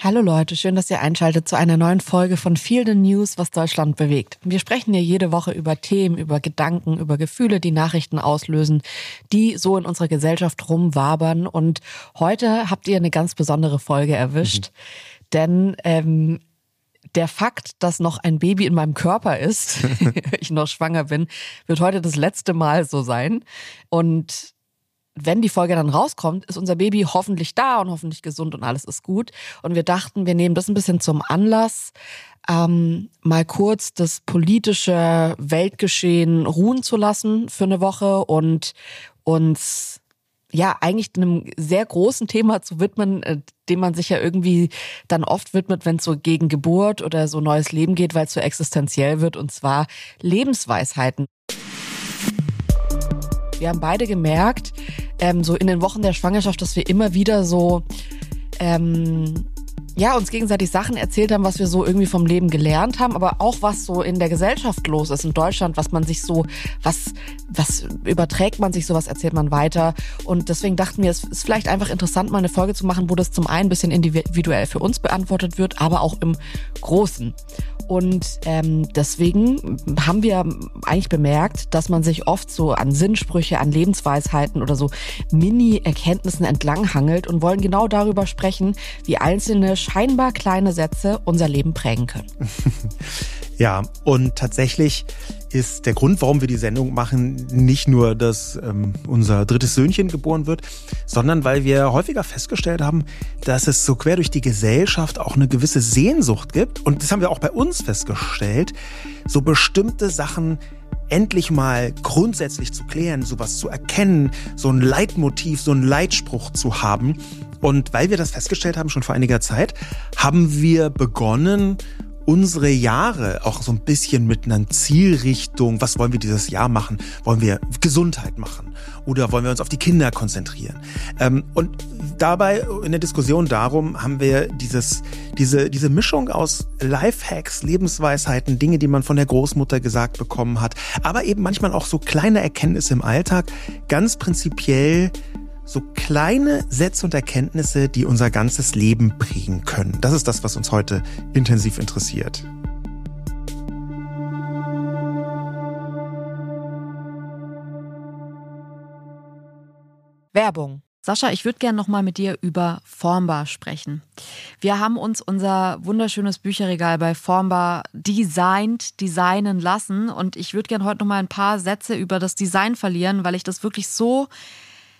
Hallo Leute, schön, dass ihr einschaltet zu einer neuen Folge von Feel the News, was Deutschland bewegt. Wir sprechen hier jede Woche über Themen, über Gedanken, über Gefühle, die Nachrichten auslösen, die so in unserer Gesellschaft rumwabern. Und heute habt ihr eine ganz besondere Folge erwischt, mhm. denn ähm, der Fakt, dass noch ein Baby in meinem Körper ist, ich noch schwanger bin, wird heute das letzte Mal so sein. Und wenn die Folge dann rauskommt, ist unser Baby hoffentlich da und hoffentlich gesund und alles ist gut. Und wir dachten, wir nehmen das ein bisschen zum Anlass, ähm, mal kurz das politische Weltgeschehen ruhen zu lassen für eine Woche und uns ja eigentlich einem sehr großen Thema zu widmen, äh, dem man sich ja irgendwie dann oft widmet, wenn es so gegen Geburt oder so neues Leben geht, weil es so existenziell wird, und zwar Lebensweisheiten. Wir haben beide gemerkt, ähm, so in den Wochen der Schwangerschaft, dass wir immer wieder so ähm, ja, uns gegenseitig Sachen erzählt haben, was wir so irgendwie vom Leben gelernt haben, aber auch was so in der Gesellschaft los ist in Deutschland, was man sich so, was, was überträgt man sich, sowas erzählt man weiter. Und deswegen dachten wir, es ist vielleicht einfach interessant, mal eine Folge zu machen, wo das zum einen ein bisschen individuell für uns beantwortet wird, aber auch im Großen. Und ähm, deswegen haben wir eigentlich bemerkt, dass man sich oft so an Sinnsprüche, an Lebensweisheiten oder so Mini-Erkenntnissen entlanghangelt und wollen genau darüber sprechen, wie einzelne scheinbar kleine Sätze unser Leben prägen können. Ja, und tatsächlich ist der Grund, warum wir die Sendung machen, nicht nur, dass ähm, unser drittes Söhnchen geboren wird, sondern weil wir häufiger festgestellt haben, dass es so quer durch die Gesellschaft auch eine gewisse Sehnsucht gibt. Und das haben wir auch bei uns festgestellt, so bestimmte Sachen endlich mal grundsätzlich zu klären, sowas zu erkennen, so ein Leitmotiv, so ein Leitspruch zu haben. Und weil wir das festgestellt haben schon vor einiger Zeit, haben wir begonnen, unsere Jahre auch so ein bisschen mit einer Zielrichtung, was wollen wir dieses Jahr machen? Wollen wir Gesundheit machen? Oder wollen wir uns auf die Kinder konzentrieren? Ähm, und dabei in der Diskussion darum haben wir dieses, diese, diese Mischung aus Lifehacks, Lebensweisheiten, Dinge, die man von der Großmutter gesagt bekommen hat, aber eben manchmal auch so kleine Erkenntnisse im Alltag, ganz prinzipiell so kleine Sätze und Erkenntnisse, die unser ganzes Leben prägen können. Das ist das, was uns heute intensiv interessiert. Werbung. Sascha, ich würde gerne nochmal mit dir über Formbar sprechen. Wir haben uns unser wunderschönes Bücherregal bei Formbar designt, designen lassen und ich würde gerne heute nochmal ein paar Sätze über das Design verlieren, weil ich das wirklich so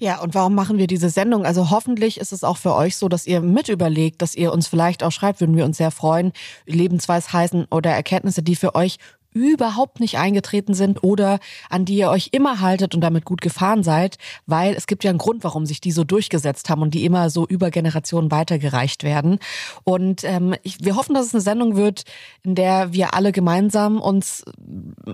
Ja, und warum machen wir diese Sendung? Also hoffentlich ist es auch für euch so, dass ihr mit überlegt, dass ihr uns vielleicht auch schreibt, würden wir uns sehr freuen, Lebensweisheiten oder Erkenntnisse, die für euch überhaupt nicht eingetreten sind oder an die ihr euch immer haltet und damit gut gefahren seid, weil es gibt ja einen Grund, warum sich die so durchgesetzt haben und die immer so über Generationen weitergereicht werden. Und ähm, ich, wir hoffen, dass es eine Sendung wird, in der wir alle gemeinsam uns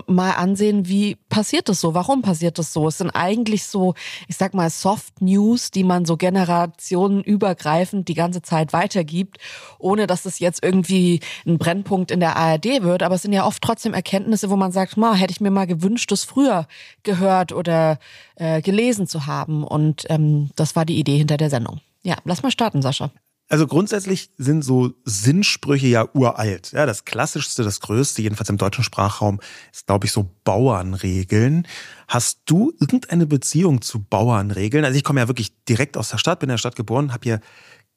mal ansehen, wie passiert das so, warum passiert das so. Es sind eigentlich so, ich sag mal, Soft News, die man so generationenübergreifend die ganze Zeit weitergibt, ohne dass es jetzt irgendwie ein Brennpunkt in der ARD wird, aber es sind ja oft trotzdem Erkenntnisse, wo man sagt, ma, hätte ich mir mal gewünscht, das früher gehört oder äh, gelesen zu haben. Und ähm, das war die Idee hinter der Sendung. Ja, lass mal starten, Sascha. Also grundsätzlich sind so Sinnsprüche ja uralt. Ja, das klassischste, das größte, jedenfalls im deutschen Sprachraum, ist, glaube ich, so Bauernregeln. Hast du irgendeine Beziehung zu Bauernregeln? Also ich komme ja wirklich direkt aus der Stadt, bin in der Stadt geboren, habe hier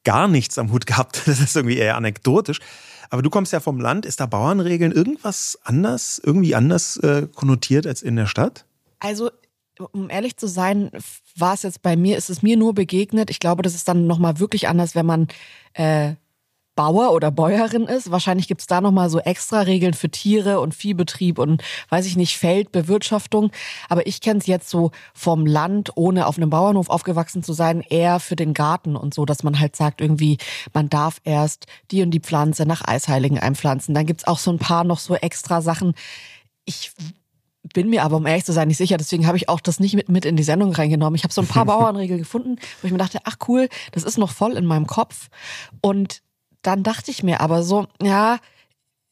gar nichts am Hut gehabt. Das ist irgendwie eher anekdotisch. Aber du kommst ja vom Land. Ist da Bauernregeln irgendwas anders, irgendwie anders äh, konnotiert als in der Stadt? Also, um ehrlich zu sein, war es jetzt bei mir, ist es mir nur begegnet. Ich glaube, das ist dann nochmal wirklich anders, wenn man äh, Bauer oder Bäuerin ist. Wahrscheinlich gibt's da nochmal so extra Regeln für Tiere und Viehbetrieb und weiß ich nicht, Feldbewirtschaftung. Aber ich kenne es jetzt so vom Land, ohne auf einem Bauernhof aufgewachsen zu sein, eher für den Garten und so, dass man halt sagt, irgendwie, man darf erst die und die Pflanze nach Eisheiligen einpflanzen. Dann gibt's auch so ein paar noch so extra Sachen. Ich bin mir aber, um ehrlich zu sein, nicht sicher. Deswegen habe ich auch das nicht mit, mit in die Sendung reingenommen. Ich habe so ein paar Bauernregeln gefunden, wo ich mir dachte, ach cool, das ist noch voll in meinem Kopf. Und dann dachte ich mir aber so, ja,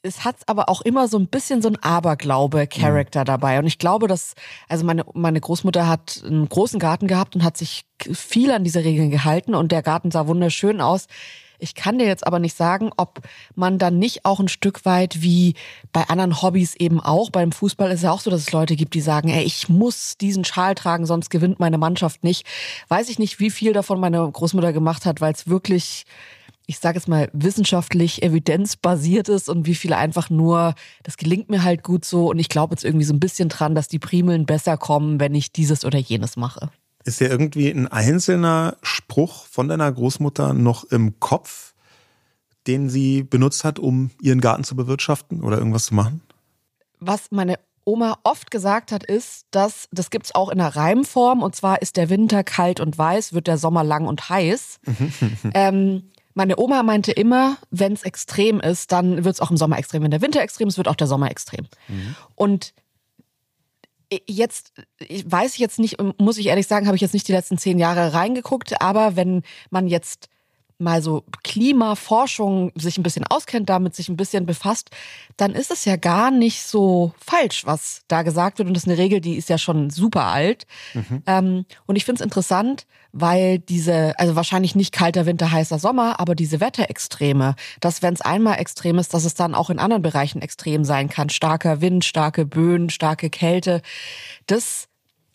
es hat aber auch immer so ein bisschen so ein Aberglaube-Charakter mhm. dabei. Und ich glaube, dass, also meine, meine Großmutter hat einen großen Garten gehabt und hat sich viel an diese Regeln gehalten und der Garten sah wunderschön aus. Ich kann dir jetzt aber nicht sagen, ob man dann nicht auch ein Stück weit wie bei anderen Hobbys eben auch, beim Fußball ist ja auch so, dass es Leute gibt, die sagen, ey, ich muss diesen Schal tragen, sonst gewinnt meine Mannschaft nicht. Weiß ich nicht, wie viel davon meine Großmutter gemacht hat, weil es wirklich ich sage es mal, wissenschaftlich evidenzbasiert ist und wie viele einfach nur, das gelingt mir halt gut so und ich glaube jetzt irgendwie so ein bisschen dran, dass die Primeln besser kommen, wenn ich dieses oder jenes mache. Ist dir irgendwie ein einzelner Spruch von deiner Großmutter noch im Kopf, den sie benutzt hat, um ihren Garten zu bewirtschaften oder irgendwas zu machen? Was meine Oma oft gesagt hat, ist, dass das gibt's auch in der Reimform und zwar ist der Winter kalt und weiß, wird der Sommer lang und heiß. ähm, meine Oma meinte immer, wenn es extrem ist, dann wird es auch im Sommer extrem. Wenn der Winter extrem ist, wird auch der Sommer extrem. Mhm. Und jetzt ich weiß ich jetzt nicht, muss ich ehrlich sagen, habe ich jetzt nicht die letzten zehn Jahre reingeguckt, aber wenn man jetzt mal so Klimaforschung sich ein bisschen auskennt, damit sich ein bisschen befasst, dann ist es ja gar nicht so falsch, was da gesagt wird. Und das ist eine Regel, die ist ja schon super alt. Mhm. Ähm, und ich finde es interessant, weil diese, also wahrscheinlich nicht kalter Winter, heißer Sommer, aber diese Wetterextreme, dass wenn es einmal extrem ist, dass es dann auch in anderen Bereichen extrem sein kann. Starker Wind, starke Böen, starke Kälte. Das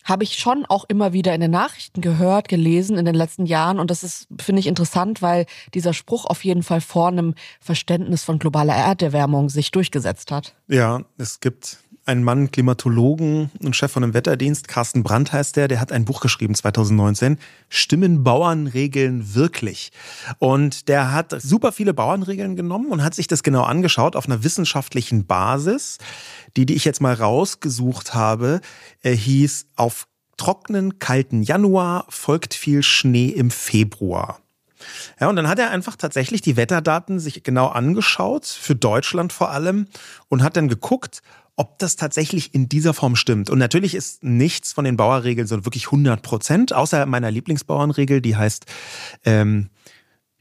habe ich schon auch immer wieder in den Nachrichten gehört, gelesen in den letzten Jahren. Und das ist, finde ich, interessant, weil dieser Spruch auf jeden Fall vor einem Verständnis von globaler Erderwärmung sich durchgesetzt hat. Ja, es gibt einen Mann, Klimatologen und Chef von einem Wetterdienst, Carsten Brandt heißt der, der hat ein Buch geschrieben 2019, Stimmen Bauernregeln wirklich? Und der hat super viele Bauernregeln genommen und hat sich das genau angeschaut auf einer wissenschaftlichen Basis. Die, die ich jetzt mal rausgesucht habe, äh, hieß auf trockenen, kalten Januar folgt viel Schnee im Februar. Ja, und dann hat er einfach tatsächlich die Wetterdaten sich genau angeschaut, für Deutschland vor allem, und hat dann geguckt, ob das tatsächlich in dieser Form stimmt. Und natürlich ist nichts von den Bauerregeln so wirklich 100 Prozent, außer meiner Lieblingsbauernregel, die heißt, ähm,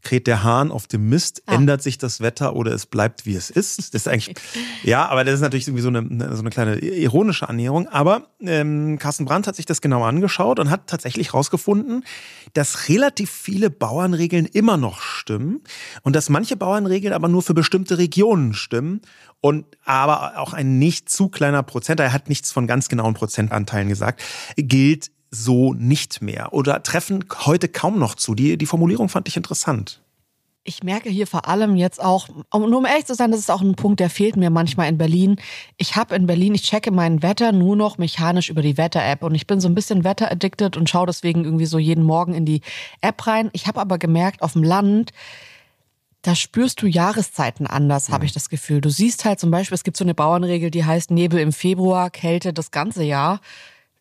kräht der Hahn auf dem Mist, ah. ändert sich das Wetter oder es bleibt wie es ist. Das ist eigentlich, ja, aber das ist natürlich irgendwie so eine, so eine kleine ironische Annäherung. Aber ähm, Carsten Brandt hat sich das genau angeschaut und hat tatsächlich herausgefunden, dass relativ viele Bauernregeln immer noch stimmen stimmen und dass manche Bauernregeln aber nur für bestimmte Regionen stimmen und aber auch ein nicht zu kleiner Prozent, er hat nichts von ganz genauen Prozentanteilen gesagt, gilt so nicht mehr oder treffen heute kaum noch zu. Die, die Formulierung fand ich interessant. Ich merke hier vor allem jetzt auch, um nur um ehrlich zu sein, das ist auch ein Punkt, der fehlt mir manchmal in Berlin. Ich habe in Berlin, ich checke mein Wetter nur noch mechanisch über die Wetter-App und ich bin so ein bisschen wetteraddicted und schaue deswegen irgendwie so jeden Morgen in die App rein. Ich habe aber gemerkt, auf dem Land, da spürst du Jahreszeiten anders, habe ich das Gefühl. Du siehst halt zum Beispiel, es gibt so eine Bauernregel, die heißt Nebel im Februar, Kälte das ganze Jahr.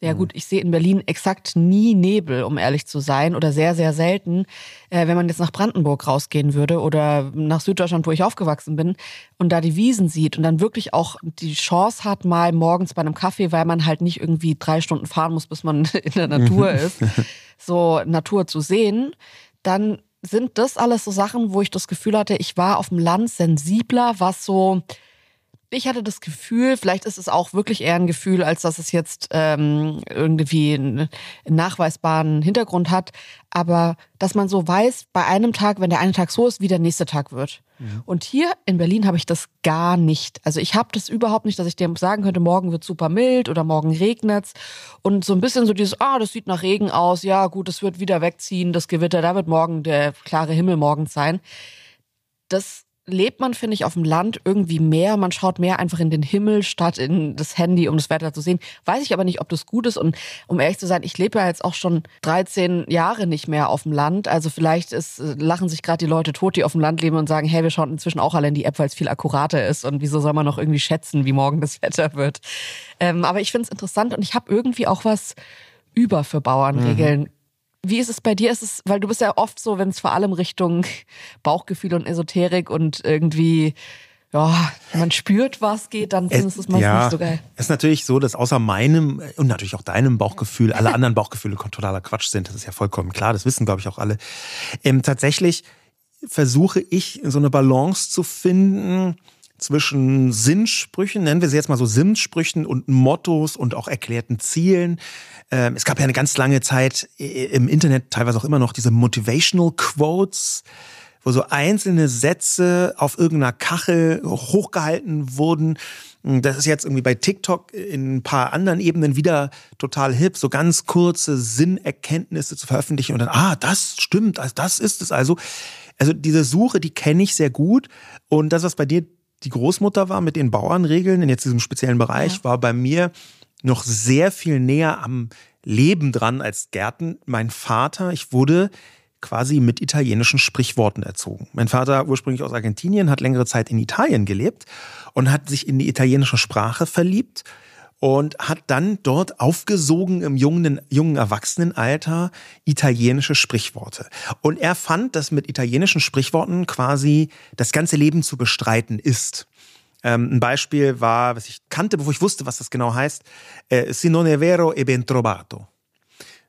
Ja gut, ich sehe in Berlin exakt nie Nebel, um ehrlich zu sein, oder sehr, sehr selten. Äh, wenn man jetzt nach Brandenburg rausgehen würde oder nach Süddeutschland, wo ich aufgewachsen bin, und da die Wiesen sieht und dann wirklich auch die Chance hat, mal morgens bei einem Kaffee, weil man halt nicht irgendwie drei Stunden fahren muss, bis man in der Natur ist, so Natur zu sehen, dann sind das alles so Sachen, wo ich das Gefühl hatte, ich war auf dem Land sensibler, was so ich hatte das Gefühl, vielleicht ist es auch wirklich eher ein Gefühl, als dass es jetzt ähm, irgendwie einen, nachweisbaren Hintergrund hat, aber dass man so weiß, bei einem Tag, wenn der eine Tag so ist, wie der nächste Tag wird. Mhm. Und hier in Berlin habe ich das gar nicht. Also ich habe das überhaupt nicht, dass ich dir sagen könnte, morgen wird super mild oder morgen regnet's. Und so ein bisschen so dieses, ah, das sieht nach Regen aus, ja gut, das wird wieder wegziehen, das Gewitter, da wird morgen der klare Himmel morgens sein. Das lebt man, finde ich, auf dem Land irgendwie mehr. Man schaut mehr einfach in den Himmel statt in das Handy, um das Wetter zu sehen. Weiß ich aber nicht, ob das gut ist. Und um ehrlich zu sein, ich lebe ja jetzt auch schon 13 Jahre nicht mehr auf dem Land. Also vielleicht ist, äh, lachen sich gerade die Leute tot, die auf dem Land leben und sagen, hey, wir schauen inzwischen auch alle in die App, weil es viel akkurater ist. Und wieso soll man noch irgendwie schätzen, wie morgen das Wetter wird? Ähm, aber ich finde es interessant und ich habe irgendwie auch was über für Bauernregeln. Mhm wie ist es bei dir? Ist es, weil du bist ja oft so, wenn es vor allem Richtung Bauchgefühl und Esoterik und irgendwie ja, man spürt, was geht, dann findest du es meistens ja, nicht so geil. Es ist natürlich so, dass außer meinem und natürlich auch deinem Bauchgefühl alle anderen Bauchgefühle totaler Quatsch sind. Das ist ja vollkommen klar. Das wissen, glaube ich, auch alle. Ähm, tatsächlich versuche ich so eine Balance zu finden zwischen Sinnsprüchen, nennen wir sie jetzt mal so Sinnsprüchen und Mottos und auch erklärten Zielen. Ähm, es gab ja eine ganz lange Zeit im Internet, teilweise auch immer noch, diese Motivational Quotes, wo so einzelne Sätze auf irgendeiner Kachel hochgehalten wurden. Das ist jetzt irgendwie bei TikTok in ein paar anderen Ebenen wieder total hip, so ganz kurze Sinnerkenntnisse zu veröffentlichen und dann, ah, das stimmt, also das ist es also. Also diese Suche, die kenne ich sehr gut. Und das, was bei dir die Großmutter war mit den Bauernregeln in jetzt diesem speziellen Bereich, ja. war bei mir noch sehr viel näher am Leben dran als Gärten. Mein Vater, ich wurde quasi mit italienischen Sprichworten erzogen. Mein Vater, ursprünglich aus Argentinien, hat längere Zeit in Italien gelebt und hat sich in die italienische Sprache verliebt und hat dann dort aufgesogen im jungen, jungen Erwachsenenalter italienische Sprichworte. Und er fand, dass mit italienischen Sprichworten quasi das ganze Leben zu bestreiten ist. Ähm, ein Beispiel war, was ich kannte, bevor ich wusste, was das genau heißt, äh, si non è vero e ben trovato.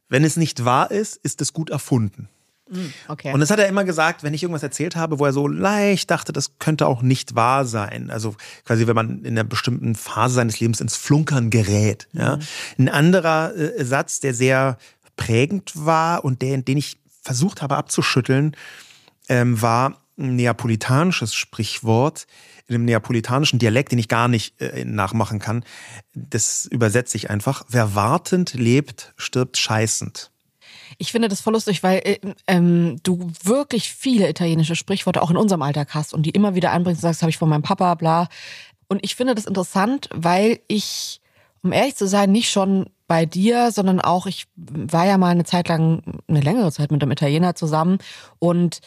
Wenn es nicht wahr ist, ist es gut erfunden. Mm, okay. Und das hat er immer gesagt, wenn ich irgendwas erzählt habe, wo er so leicht dachte, das könnte auch nicht wahr sein. Also quasi, wenn man in einer bestimmten Phase seines Lebens ins Flunkern gerät. Ja. Mhm. Ein anderer äh, Satz, der sehr prägend war und der, den ich versucht habe abzuschütteln, ähm, war ein neapolitanisches Sprichwort in einem neapolitanischen Dialekt, den ich gar nicht äh, nachmachen kann. Das übersetze ich einfach. Wer wartend lebt, stirbt scheißend. Ich finde das voll lustig, weil äh, ähm, du wirklich viele italienische Sprichworte auch in unserem Alltag hast und die immer wieder einbringst und sagst, habe ich von meinem Papa, bla. Und ich finde das interessant, weil ich, um ehrlich zu sein, nicht schon bei dir, sondern auch, ich war ja mal eine Zeit lang, eine längere Zeit mit einem Italiener zusammen und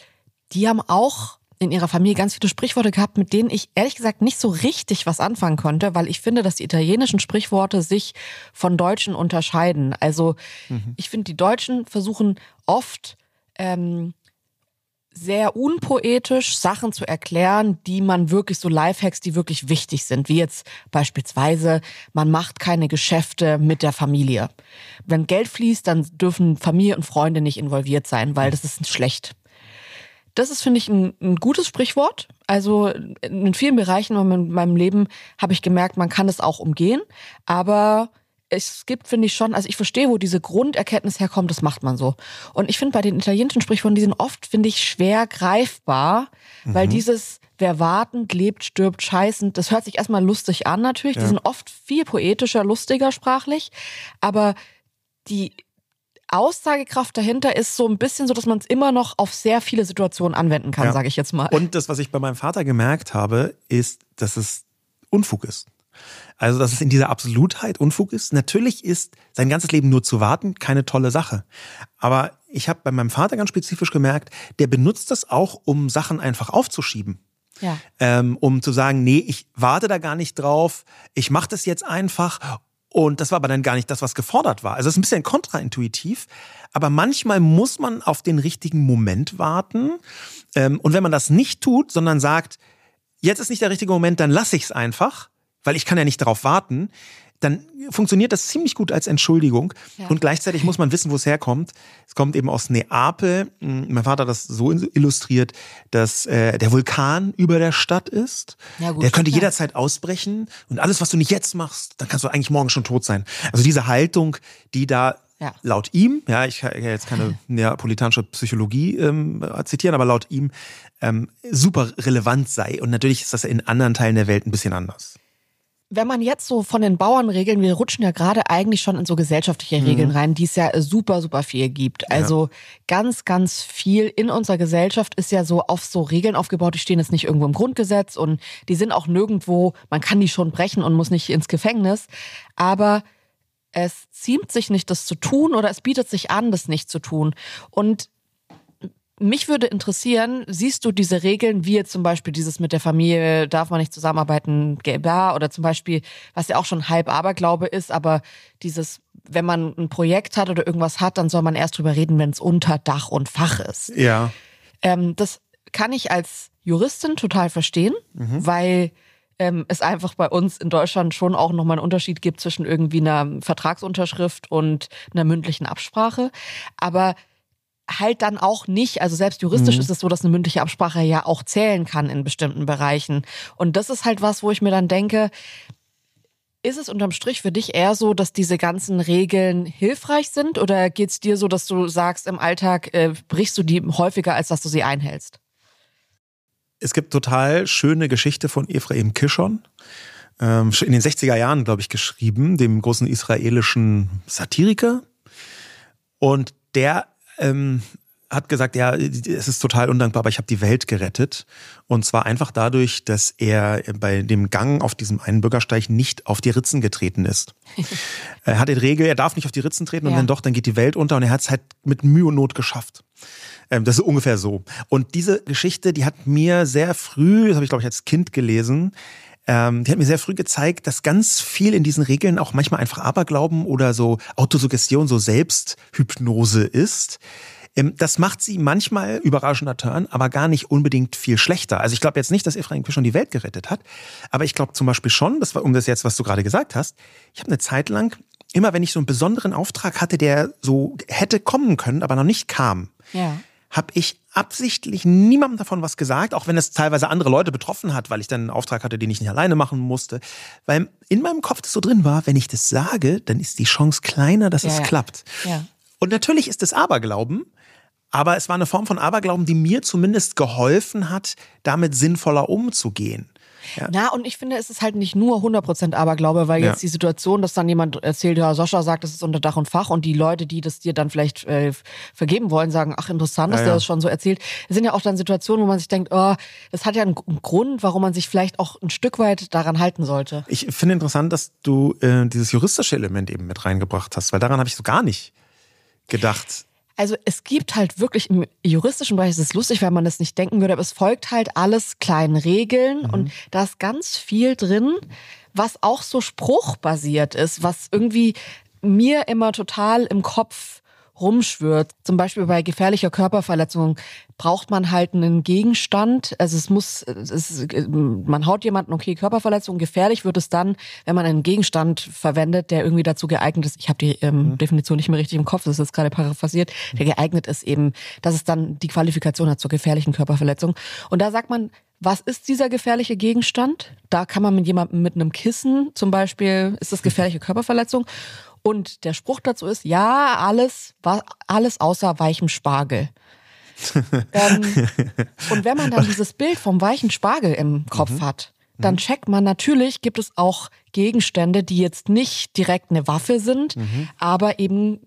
die haben auch in ihrer Familie ganz viele Sprichworte gehabt, mit denen ich ehrlich gesagt nicht so richtig was anfangen konnte, weil ich finde, dass die italienischen Sprichworte sich von Deutschen unterscheiden. Also mhm. ich finde, die Deutschen versuchen oft ähm, sehr unpoetisch Sachen zu erklären, die man wirklich so Lifehacks, die wirklich wichtig sind, wie jetzt beispielsweise, man macht keine Geschäfte mit der Familie. Wenn Geld fließt, dann dürfen Familie und Freunde nicht involviert sein, weil das ist schlecht. Das ist, finde ich, ein, ein, gutes Sprichwort. Also in vielen Bereichen in meinem Leben habe ich gemerkt, man kann es auch umgehen. Aber es gibt, finde ich schon, also ich verstehe, wo diese Grunderkenntnis herkommt, das macht man so. Und ich finde bei den italienischen Sprichworten, die sind oft, finde ich, schwer greifbar, mhm. weil dieses, wer wartend lebt, stirbt scheißend, das hört sich erstmal lustig an natürlich. Ja. Die sind oft viel poetischer, lustiger sprachlich, aber die Aussagekraft dahinter ist so ein bisschen so, dass man es immer noch auf sehr viele Situationen anwenden kann, ja. sage ich jetzt mal. Und das, was ich bei meinem Vater gemerkt habe, ist, dass es Unfug ist. Also, dass es in dieser Absolutheit Unfug ist. Natürlich ist sein ganzes Leben nur zu warten keine tolle Sache. Aber ich habe bei meinem Vater ganz spezifisch gemerkt, der benutzt das auch, um Sachen einfach aufzuschieben. Ja. Ähm, um zu sagen, nee, ich warte da gar nicht drauf, ich mache das jetzt einfach und das war aber dann gar nicht das, was gefordert war. Also es ist ein bisschen kontraintuitiv, aber manchmal muss man auf den richtigen Moment warten. Ähm, und wenn man das nicht tut, sondern sagt, jetzt ist nicht der richtige Moment, dann lasse ich es einfach, weil ich kann ja nicht darauf warten, dann funktioniert das ziemlich gut als Entschuldigung. Ja. Und gleichzeitig muss man wissen, wo es herkommt. Es kommt eben aus Neapel. Hm, mein Vater hat das so illustriert, dass äh, der Vulkan über der Stadt ist. Ja, gut, der könnte ja. jederzeit ausbrechen. Und alles, was du nicht jetzt machst, dann kannst du eigentlich morgen schon tot sein. Also diese Haltung, die da ja. laut ihm, ja, ich kann jetzt keine neapolitanische Psychologie ähm, zitieren, aber laut ihm ähm, super relevant sei. Und natürlich ist das in anderen Teilen der Welt ein bisschen anders. Wenn man jetzt so von den Bauernregeln, wir rutschen ja gerade eigentlich schon in so gesellschaftliche mhm. Regeln rein, die es ja super, super viel gibt. Also ja. ganz, ganz viel in unserer Gesellschaft ist ja so auf so Regeln aufgebaut, die stehen jetzt nicht irgendwo im Grundgesetz und die sind auch nirgendwo, man kann die schon brechen und muss nicht ins Gefängnis. Aber es ziemt sich nicht, das zu tun oder es bietet sich an, das nicht zu tun. Und mich würde interessieren, siehst du diese Regeln, wie jetzt zum Beispiel dieses mit der Familie, darf man nicht zusammenarbeiten, GmbH oder zum Beispiel, was ja auch schon halb Aberglaube ist, aber dieses, wenn man ein Projekt hat oder irgendwas hat, dann soll man erst drüber reden, wenn es unter Dach und Fach ist. Ja. Ähm, das kann ich als Juristin total verstehen, mhm. weil ähm, es einfach bei uns in Deutschland schon auch nochmal einen Unterschied gibt zwischen irgendwie einer Vertragsunterschrift und einer mündlichen Absprache. Aber halt dann auch nicht, also selbst juristisch mhm. ist es so, dass eine mündliche Absprache ja auch zählen kann in bestimmten Bereichen. Und das ist halt was, wo ich mir dann denke, ist es unterm Strich für dich eher so, dass diese ganzen Regeln hilfreich sind oder geht es dir so, dass du sagst, im Alltag äh, brichst du die häufiger, als dass du sie einhältst? Es gibt total schöne Geschichte von Ephraim Kishon. Ähm, in den 60er Jahren, glaube ich, geschrieben, dem großen israelischen Satiriker. Und der ähm, hat gesagt, ja, es ist total undankbar, aber ich habe die Welt gerettet. Und zwar einfach dadurch, dass er bei dem Gang auf diesem einen Bürgersteig nicht auf die Ritzen getreten ist. er hat die Regel, er darf nicht auf die Ritzen treten ja. und wenn doch, dann geht die Welt unter und er hat es halt mit Mühe und Not geschafft. Ähm, das ist ungefähr so. Und diese Geschichte, die hat mir sehr früh, das habe ich glaube ich als Kind gelesen, ähm, die hat mir sehr früh gezeigt, dass ganz viel in diesen Regeln auch manchmal einfach Aberglauben oder so Autosuggestion, so Selbsthypnose ist. Ähm, das macht sie manchmal überraschender Turn, aber gar nicht unbedingt viel schlechter. Also ich glaube jetzt nicht, dass Ephraim schon die Welt gerettet hat, aber ich glaube zum Beispiel schon, das war um das jetzt, was du gerade gesagt hast, ich habe eine Zeit lang, immer wenn ich so einen besonderen Auftrag hatte, der so hätte kommen können, aber noch nicht kam, ja habe ich absichtlich niemandem davon was gesagt, auch wenn es teilweise andere Leute betroffen hat, weil ich dann einen Auftrag hatte, den ich nicht alleine machen musste. Weil in meinem Kopf das so drin war, wenn ich das sage, dann ist die Chance kleiner, dass ja, es ja. klappt. Ja. Und natürlich ist es Aberglauben, aber es war eine Form von Aberglauben, die mir zumindest geholfen hat, damit sinnvoller umzugehen. Ja. Na, und ich finde, es ist halt nicht nur 100% Aberglaube, weil ja. jetzt die Situation, dass dann jemand erzählt, ja, Sascha sagt, das ist unter Dach und Fach und die Leute, die das dir dann vielleicht äh, vergeben wollen, sagen, ach, interessant, dass ja, der das schon so erzählt. Es sind ja auch dann Situationen, wo man sich denkt, oh, das hat ja einen Grund, warum man sich vielleicht auch ein Stück weit daran halten sollte. Ich finde interessant, dass du äh, dieses juristische Element eben mit reingebracht hast, weil daran habe ich so gar nicht gedacht. Also es gibt halt wirklich im juristischen Bereich, es ist lustig, weil man das nicht denken würde, aber es folgt halt alles kleinen Regeln mhm. und da ist ganz viel drin, was auch so spruchbasiert ist, was irgendwie mir immer total im Kopf rumschwirrt. Zum Beispiel bei gefährlicher Körperverletzung braucht man halt einen Gegenstand. Also es muss, es, man haut jemanden, okay, Körperverletzung, gefährlich wird es dann, wenn man einen Gegenstand verwendet, der irgendwie dazu geeignet ist. Ich habe die ähm, mhm. Definition nicht mehr richtig im Kopf, das ist jetzt gerade paraphrasiert, der geeignet ist eben, dass es dann die Qualifikation hat zur gefährlichen Körperverletzung. Und da sagt man, was ist dieser gefährliche Gegenstand? Da kann man mit jemandem mit einem Kissen zum Beispiel, ist das gefährliche Körperverletzung? Und der Spruch dazu ist, ja, alles, alles außer weichem Spargel. ähm, und wenn man dann dieses Bild vom weichen Spargel im Kopf mhm. hat, dann mhm. checkt man natürlich, gibt es auch Gegenstände, die jetzt nicht direkt eine Waffe sind, mhm. aber eben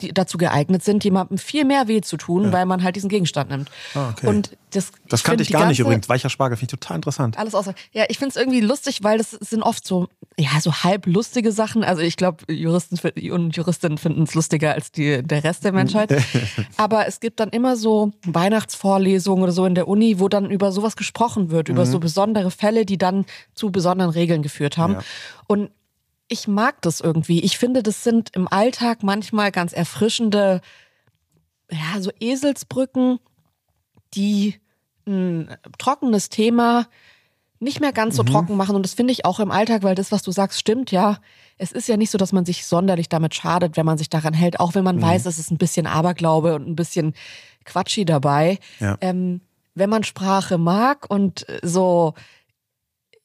die dazu geeignet sind, jemandem viel mehr weh zu tun, ja. weil man halt diesen Gegenstand nimmt. Ah, okay. Und das, das ich kannte ich gar nicht übrigens. Weicher Spargel finde ich total interessant. Alles außer. Ja, ich finde es irgendwie lustig, weil das sind oft so, ja, so halb lustige Sachen. Also ich glaube, Juristen und Juristinnen finden es lustiger als die, der Rest der Menschheit. Aber es gibt dann immer so Weihnachtsvorlesungen oder so in der Uni, wo dann über sowas gesprochen wird, mhm. über so besondere Fälle, die dann zu besonderen Regeln geführt haben. Ja. Und ich mag das irgendwie. Ich finde, das sind im Alltag manchmal ganz erfrischende, ja, so Eselsbrücken, die ein trockenes Thema nicht mehr ganz so mhm. trocken machen. Und das finde ich auch im Alltag, weil das, was du sagst, stimmt ja. Es ist ja nicht so, dass man sich sonderlich damit schadet, wenn man sich daran hält, auch wenn man mhm. weiß, es ist ein bisschen Aberglaube und ein bisschen Quatschi dabei. Ja. Ähm, wenn man Sprache mag und so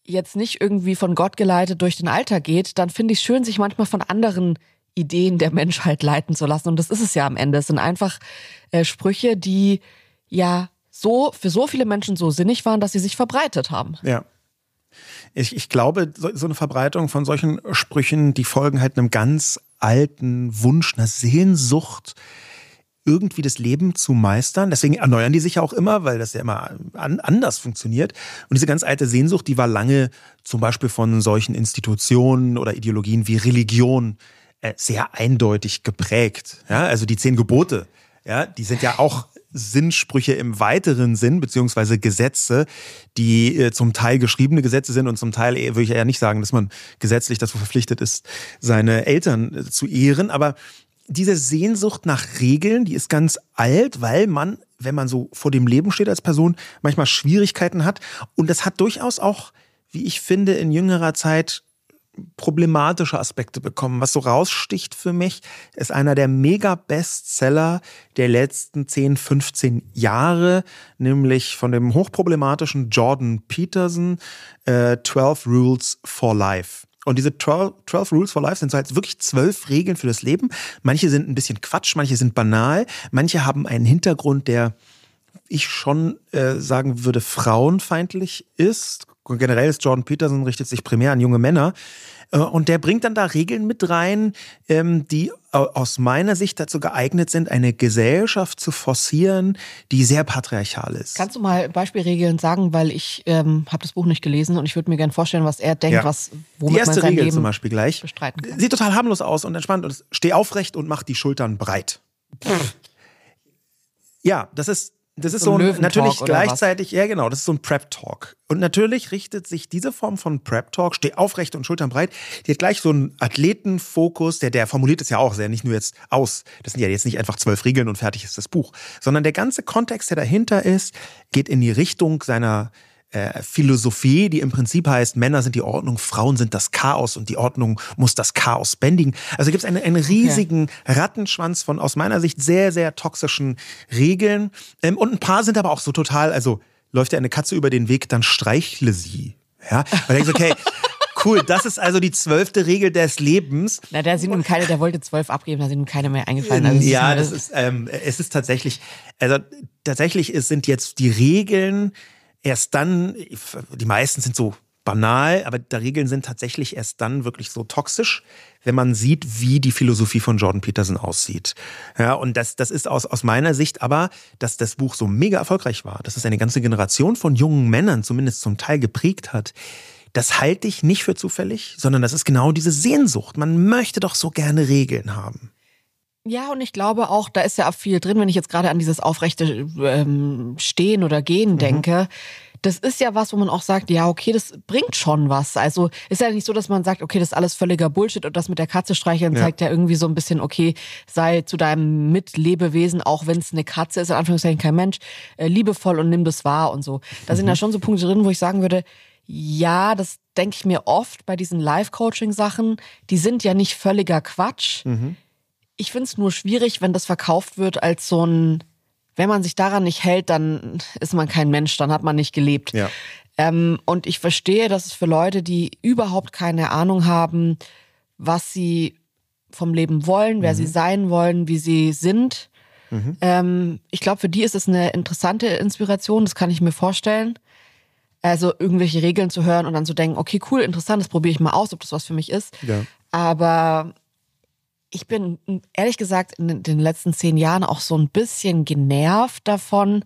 jetzt nicht irgendwie von Gott geleitet durch den Alltag geht, dann finde ich schön, sich manchmal von anderen Ideen der Menschheit leiten zu lassen. Und das ist es ja am Ende. Es sind einfach äh, Sprüche, die ja so für so viele Menschen so sinnig waren, dass sie sich verbreitet haben. Ja. Ich, ich glaube, so, so eine Verbreitung von solchen Sprüchen, die folgen halt einem ganz alten Wunsch, einer Sehnsucht, irgendwie das Leben zu meistern. Deswegen erneuern die sich ja auch immer, weil das ja immer an, anders funktioniert. Und diese ganz alte Sehnsucht, die war lange zum Beispiel von solchen Institutionen oder Ideologien wie Religion äh, sehr eindeutig geprägt. Ja, also die zehn Gebote, ja, die sind ja auch Sinnsprüche im weiteren Sinn, beziehungsweise Gesetze, die äh, zum Teil geschriebene Gesetze sind und zum Teil äh, würde ich ja nicht sagen, dass man gesetzlich dazu verpflichtet ist, seine Eltern äh, zu ehren. Aber diese Sehnsucht nach Regeln, die ist ganz alt, weil man, wenn man so vor dem Leben steht als Person, manchmal Schwierigkeiten hat. Und das hat durchaus auch, wie ich finde, in jüngerer Zeit problematische Aspekte bekommen. Was so raussticht für mich, ist einer der Mega-Bestseller der letzten 10, 15 Jahre, nämlich von dem hochproblematischen Jordan Peterson, äh, 12 Rules for Life. Und diese 12, 12 Rules for Life sind so halt wirklich zwölf Regeln für das Leben. Manche sind ein bisschen Quatsch, manche sind banal, manche haben einen Hintergrund, der ich schon äh, sagen würde, frauenfeindlich ist. Generell ist Jordan Peterson richtet sich primär an junge Männer. Äh, und der bringt dann da Regeln mit rein, ähm, die aus meiner Sicht dazu geeignet sind, eine Gesellschaft zu forcieren, die sehr patriarchal ist. Kannst du mal Beispielregeln sagen, weil ich ähm, habe das Buch nicht gelesen und ich würde mir gerne vorstellen, was er denkt, ja. was womit die erste man sein Regel Leben zum Beispiel gleich bestreiten kann. Sieht total harmlos aus und entspannt und steh aufrecht und mach die Schultern breit. Ja, das ist das ist so, ein, natürlich gleichzeitig, ja genau, das ist so ein Prep-Talk. Und natürlich richtet sich diese Form von Prep-Talk, steh aufrecht und Schultern breit, die hat gleich so einen Athletenfokus, der, der formuliert es ja auch sehr, nicht nur jetzt aus, das sind ja jetzt nicht einfach zwölf Regeln und fertig ist das Buch, sondern der ganze Kontext, der dahinter ist, geht in die Richtung seiner äh, Philosophie, die im Prinzip heißt, Männer sind die Ordnung, Frauen sind das Chaos und die Ordnung muss das Chaos bändigen. Also gibt es einen, einen riesigen okay. Rattenschwanz von aus meiner Sicht sehr, sehr toxischen Regeln. Ähm, und ein paar sind aber auch so total, also läuft ja eine Katze über den Weg, dann streichle sie. Ja, weil denkst okay, cool, das ist also die zwölfte Regel des Lebens. Na, da sind nun keine, der wollte zwölf abgeben, da sind nun keine mehr eingefallen. Also ja, das ist, ähm, es ist tatsächlich, also tatsächlich ist, sind jetzt die Regeln erst dann, die meisten sind so banal, aber die Regeln sind tatsächlich erst dann wirklich so toxisch, wenn man sieht, wie die Philosophie von Jordan Peterson aussieht. Ja, und das, das ist aus, aus meiner Sicht aber, dass das Buch so mega erfolgreich war, dass es eine ganze Generation von jungen Männern zumindest zum Teil geprägt hat. Das halte ich nicht für zufällig, sondern das ist genau diese Sehnsucht. Man möchte doch so gerne Regeln haben. Ja, und ich glaube auch, da ist ja viel drin, wenn ich jetzt gerade an dieses aufrechte ähm, Stehen oder Gehen mhm. denke. Das ist ja was, wo man auch sagt, ja, okay, das bringt schon was. Also ist ja nicht so, dass man sagt, okay, das ist alles völliger Bullshit und das mit der Katze streicheln ja. zeigt ja irgendwie so ein bisschen, okay, sei zu deinem Mitlebewesen, auch wenn es eine Katze ist, in Anführungszeichen kein Mensch, äh, liebevoll und nimm das wahr und so. Da mhm. sind ja schon so Punkte drin, wo ich sagen würde, ja, das denke ich mir oft bei diesen Live-Coaching-Sachen, die sind ja nicht völliger Quatsch. Mhm ich finde es nur schwierig, wenn das verkauft wird als so ein, wenn man sich daran nicht hält, dann ist man kein Mensch, dann hat man nicht gelebt. Ja. Ähm, und ich verstehe, dass es für Leute, die überhaupt keine Ahnung haben, was sie vom Leben wollen, wer sie sein wollen, wie sie sind, ähm, ich glaube, für die ist es eine interessante Inspiration, das kann ich mir vorstellen. Also irgendwelche Regeln zu hören und dann zu denken, okay, cool, interessant, das probiere ich mal aus, ob das was für mich ist. Ja. Aber ich bin ehrlich gesagt in den letzten zehn Jahren auch so ein bisschen genervt davon,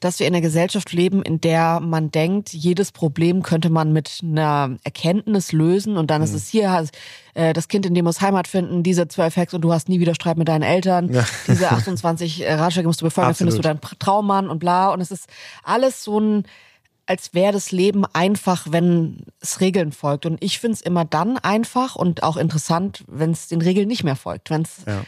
dass wir in einer Gesellschaft leben, in der man denkt, jedes Problem könnte man mit einer Erkenntnis lösen und dann ist es hier, äh, das Kind in dem muss Heimat finden, diese zwölf Hacks und du hast nie wieder Streit mit deinen Eltern, Ja. diese 28 Ratschläge musst du befolgen, dann findest du deinen Traummann und bla. Und es ist alles so ein als wäre das Leben einfach, wenn es Regeln folgt. Und ich finde es immer dann einfach und auch interessant, wenn es den Regeln nicht mehr folgt. Wenn es Ja.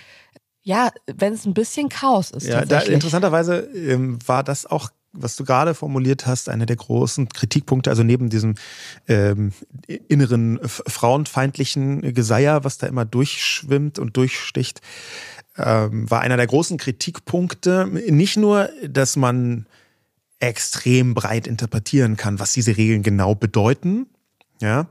ja, wenn es ein bisschen Chaos ist. Ja, da, interessanterweise ähm, war das auch, was du gerade formuliert hast, einer der großen Kritikpunkte, also neben diesem ähm, inneren frauenfeindlichen Geseier, was da immer durchschwimmt und durchsticht, ähm, war einer der großen Kritikpunkte nicht nur, dass man extrem breit interpretieren kann, was diese Regeln genau bedeuten, ja,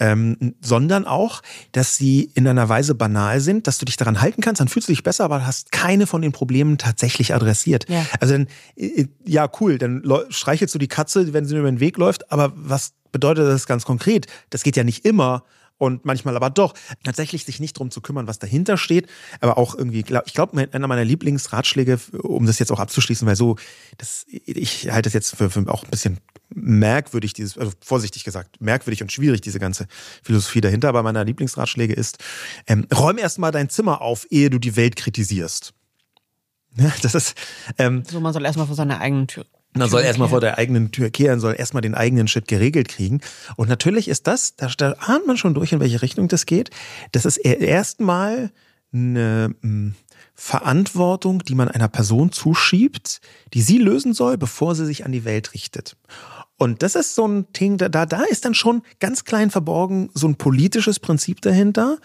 ähm, sondern auch, dass sie in einer Weise banal sind, dass du dich daran halten kannst, dann fühlst du dich besser, aber hast keine von den Problemen tatsächlich adressiert. Ja. Also dann, äh, ja, cool, dann streichelst du die Katze, wenn sie über den Weg läuft, aber was bedeutet das ganz konkret? Das geht ja nicht immer und manchmal aber doch. Tatsächlich sich nicht drum zu kümmern, was dahinter steht, aber auch irgendwie, ich glaube, einer meiner Lieblingsratschläge, um das jetzt auch abzuschließen, weil so, das, ich halte das jetzt für, für auch ein bisschen merkwürdig, dieses, also vorsichtig gesagt, merkwürdig und schwierig, diese ganze Philosophie dahinter. Aber meiner Lieblingsratschläge ist, ähm, räum erst mal dein Zimmer auf, ehe du die Welt kritisierst. Das ist, ähm, so, man soll erstmal vor seiner eigenen Tür. Man soll erstmal vor der eigenen Tür kehren, soll erstmal den eigenen Shit geregelt kriegen. Und natürlich ist das, da, da ahnt man schon durch, in welche Richtung das geht. Das ist erstmal eine mh, Verantwortung, die man einer Person zuschiebt, die sie lösen soll, bevor sie sich an die Welt richtet. Und das ist so ein Ding, da, da da ist dann schon ganz klein verborgen so ein politisches Prinzip dahinter.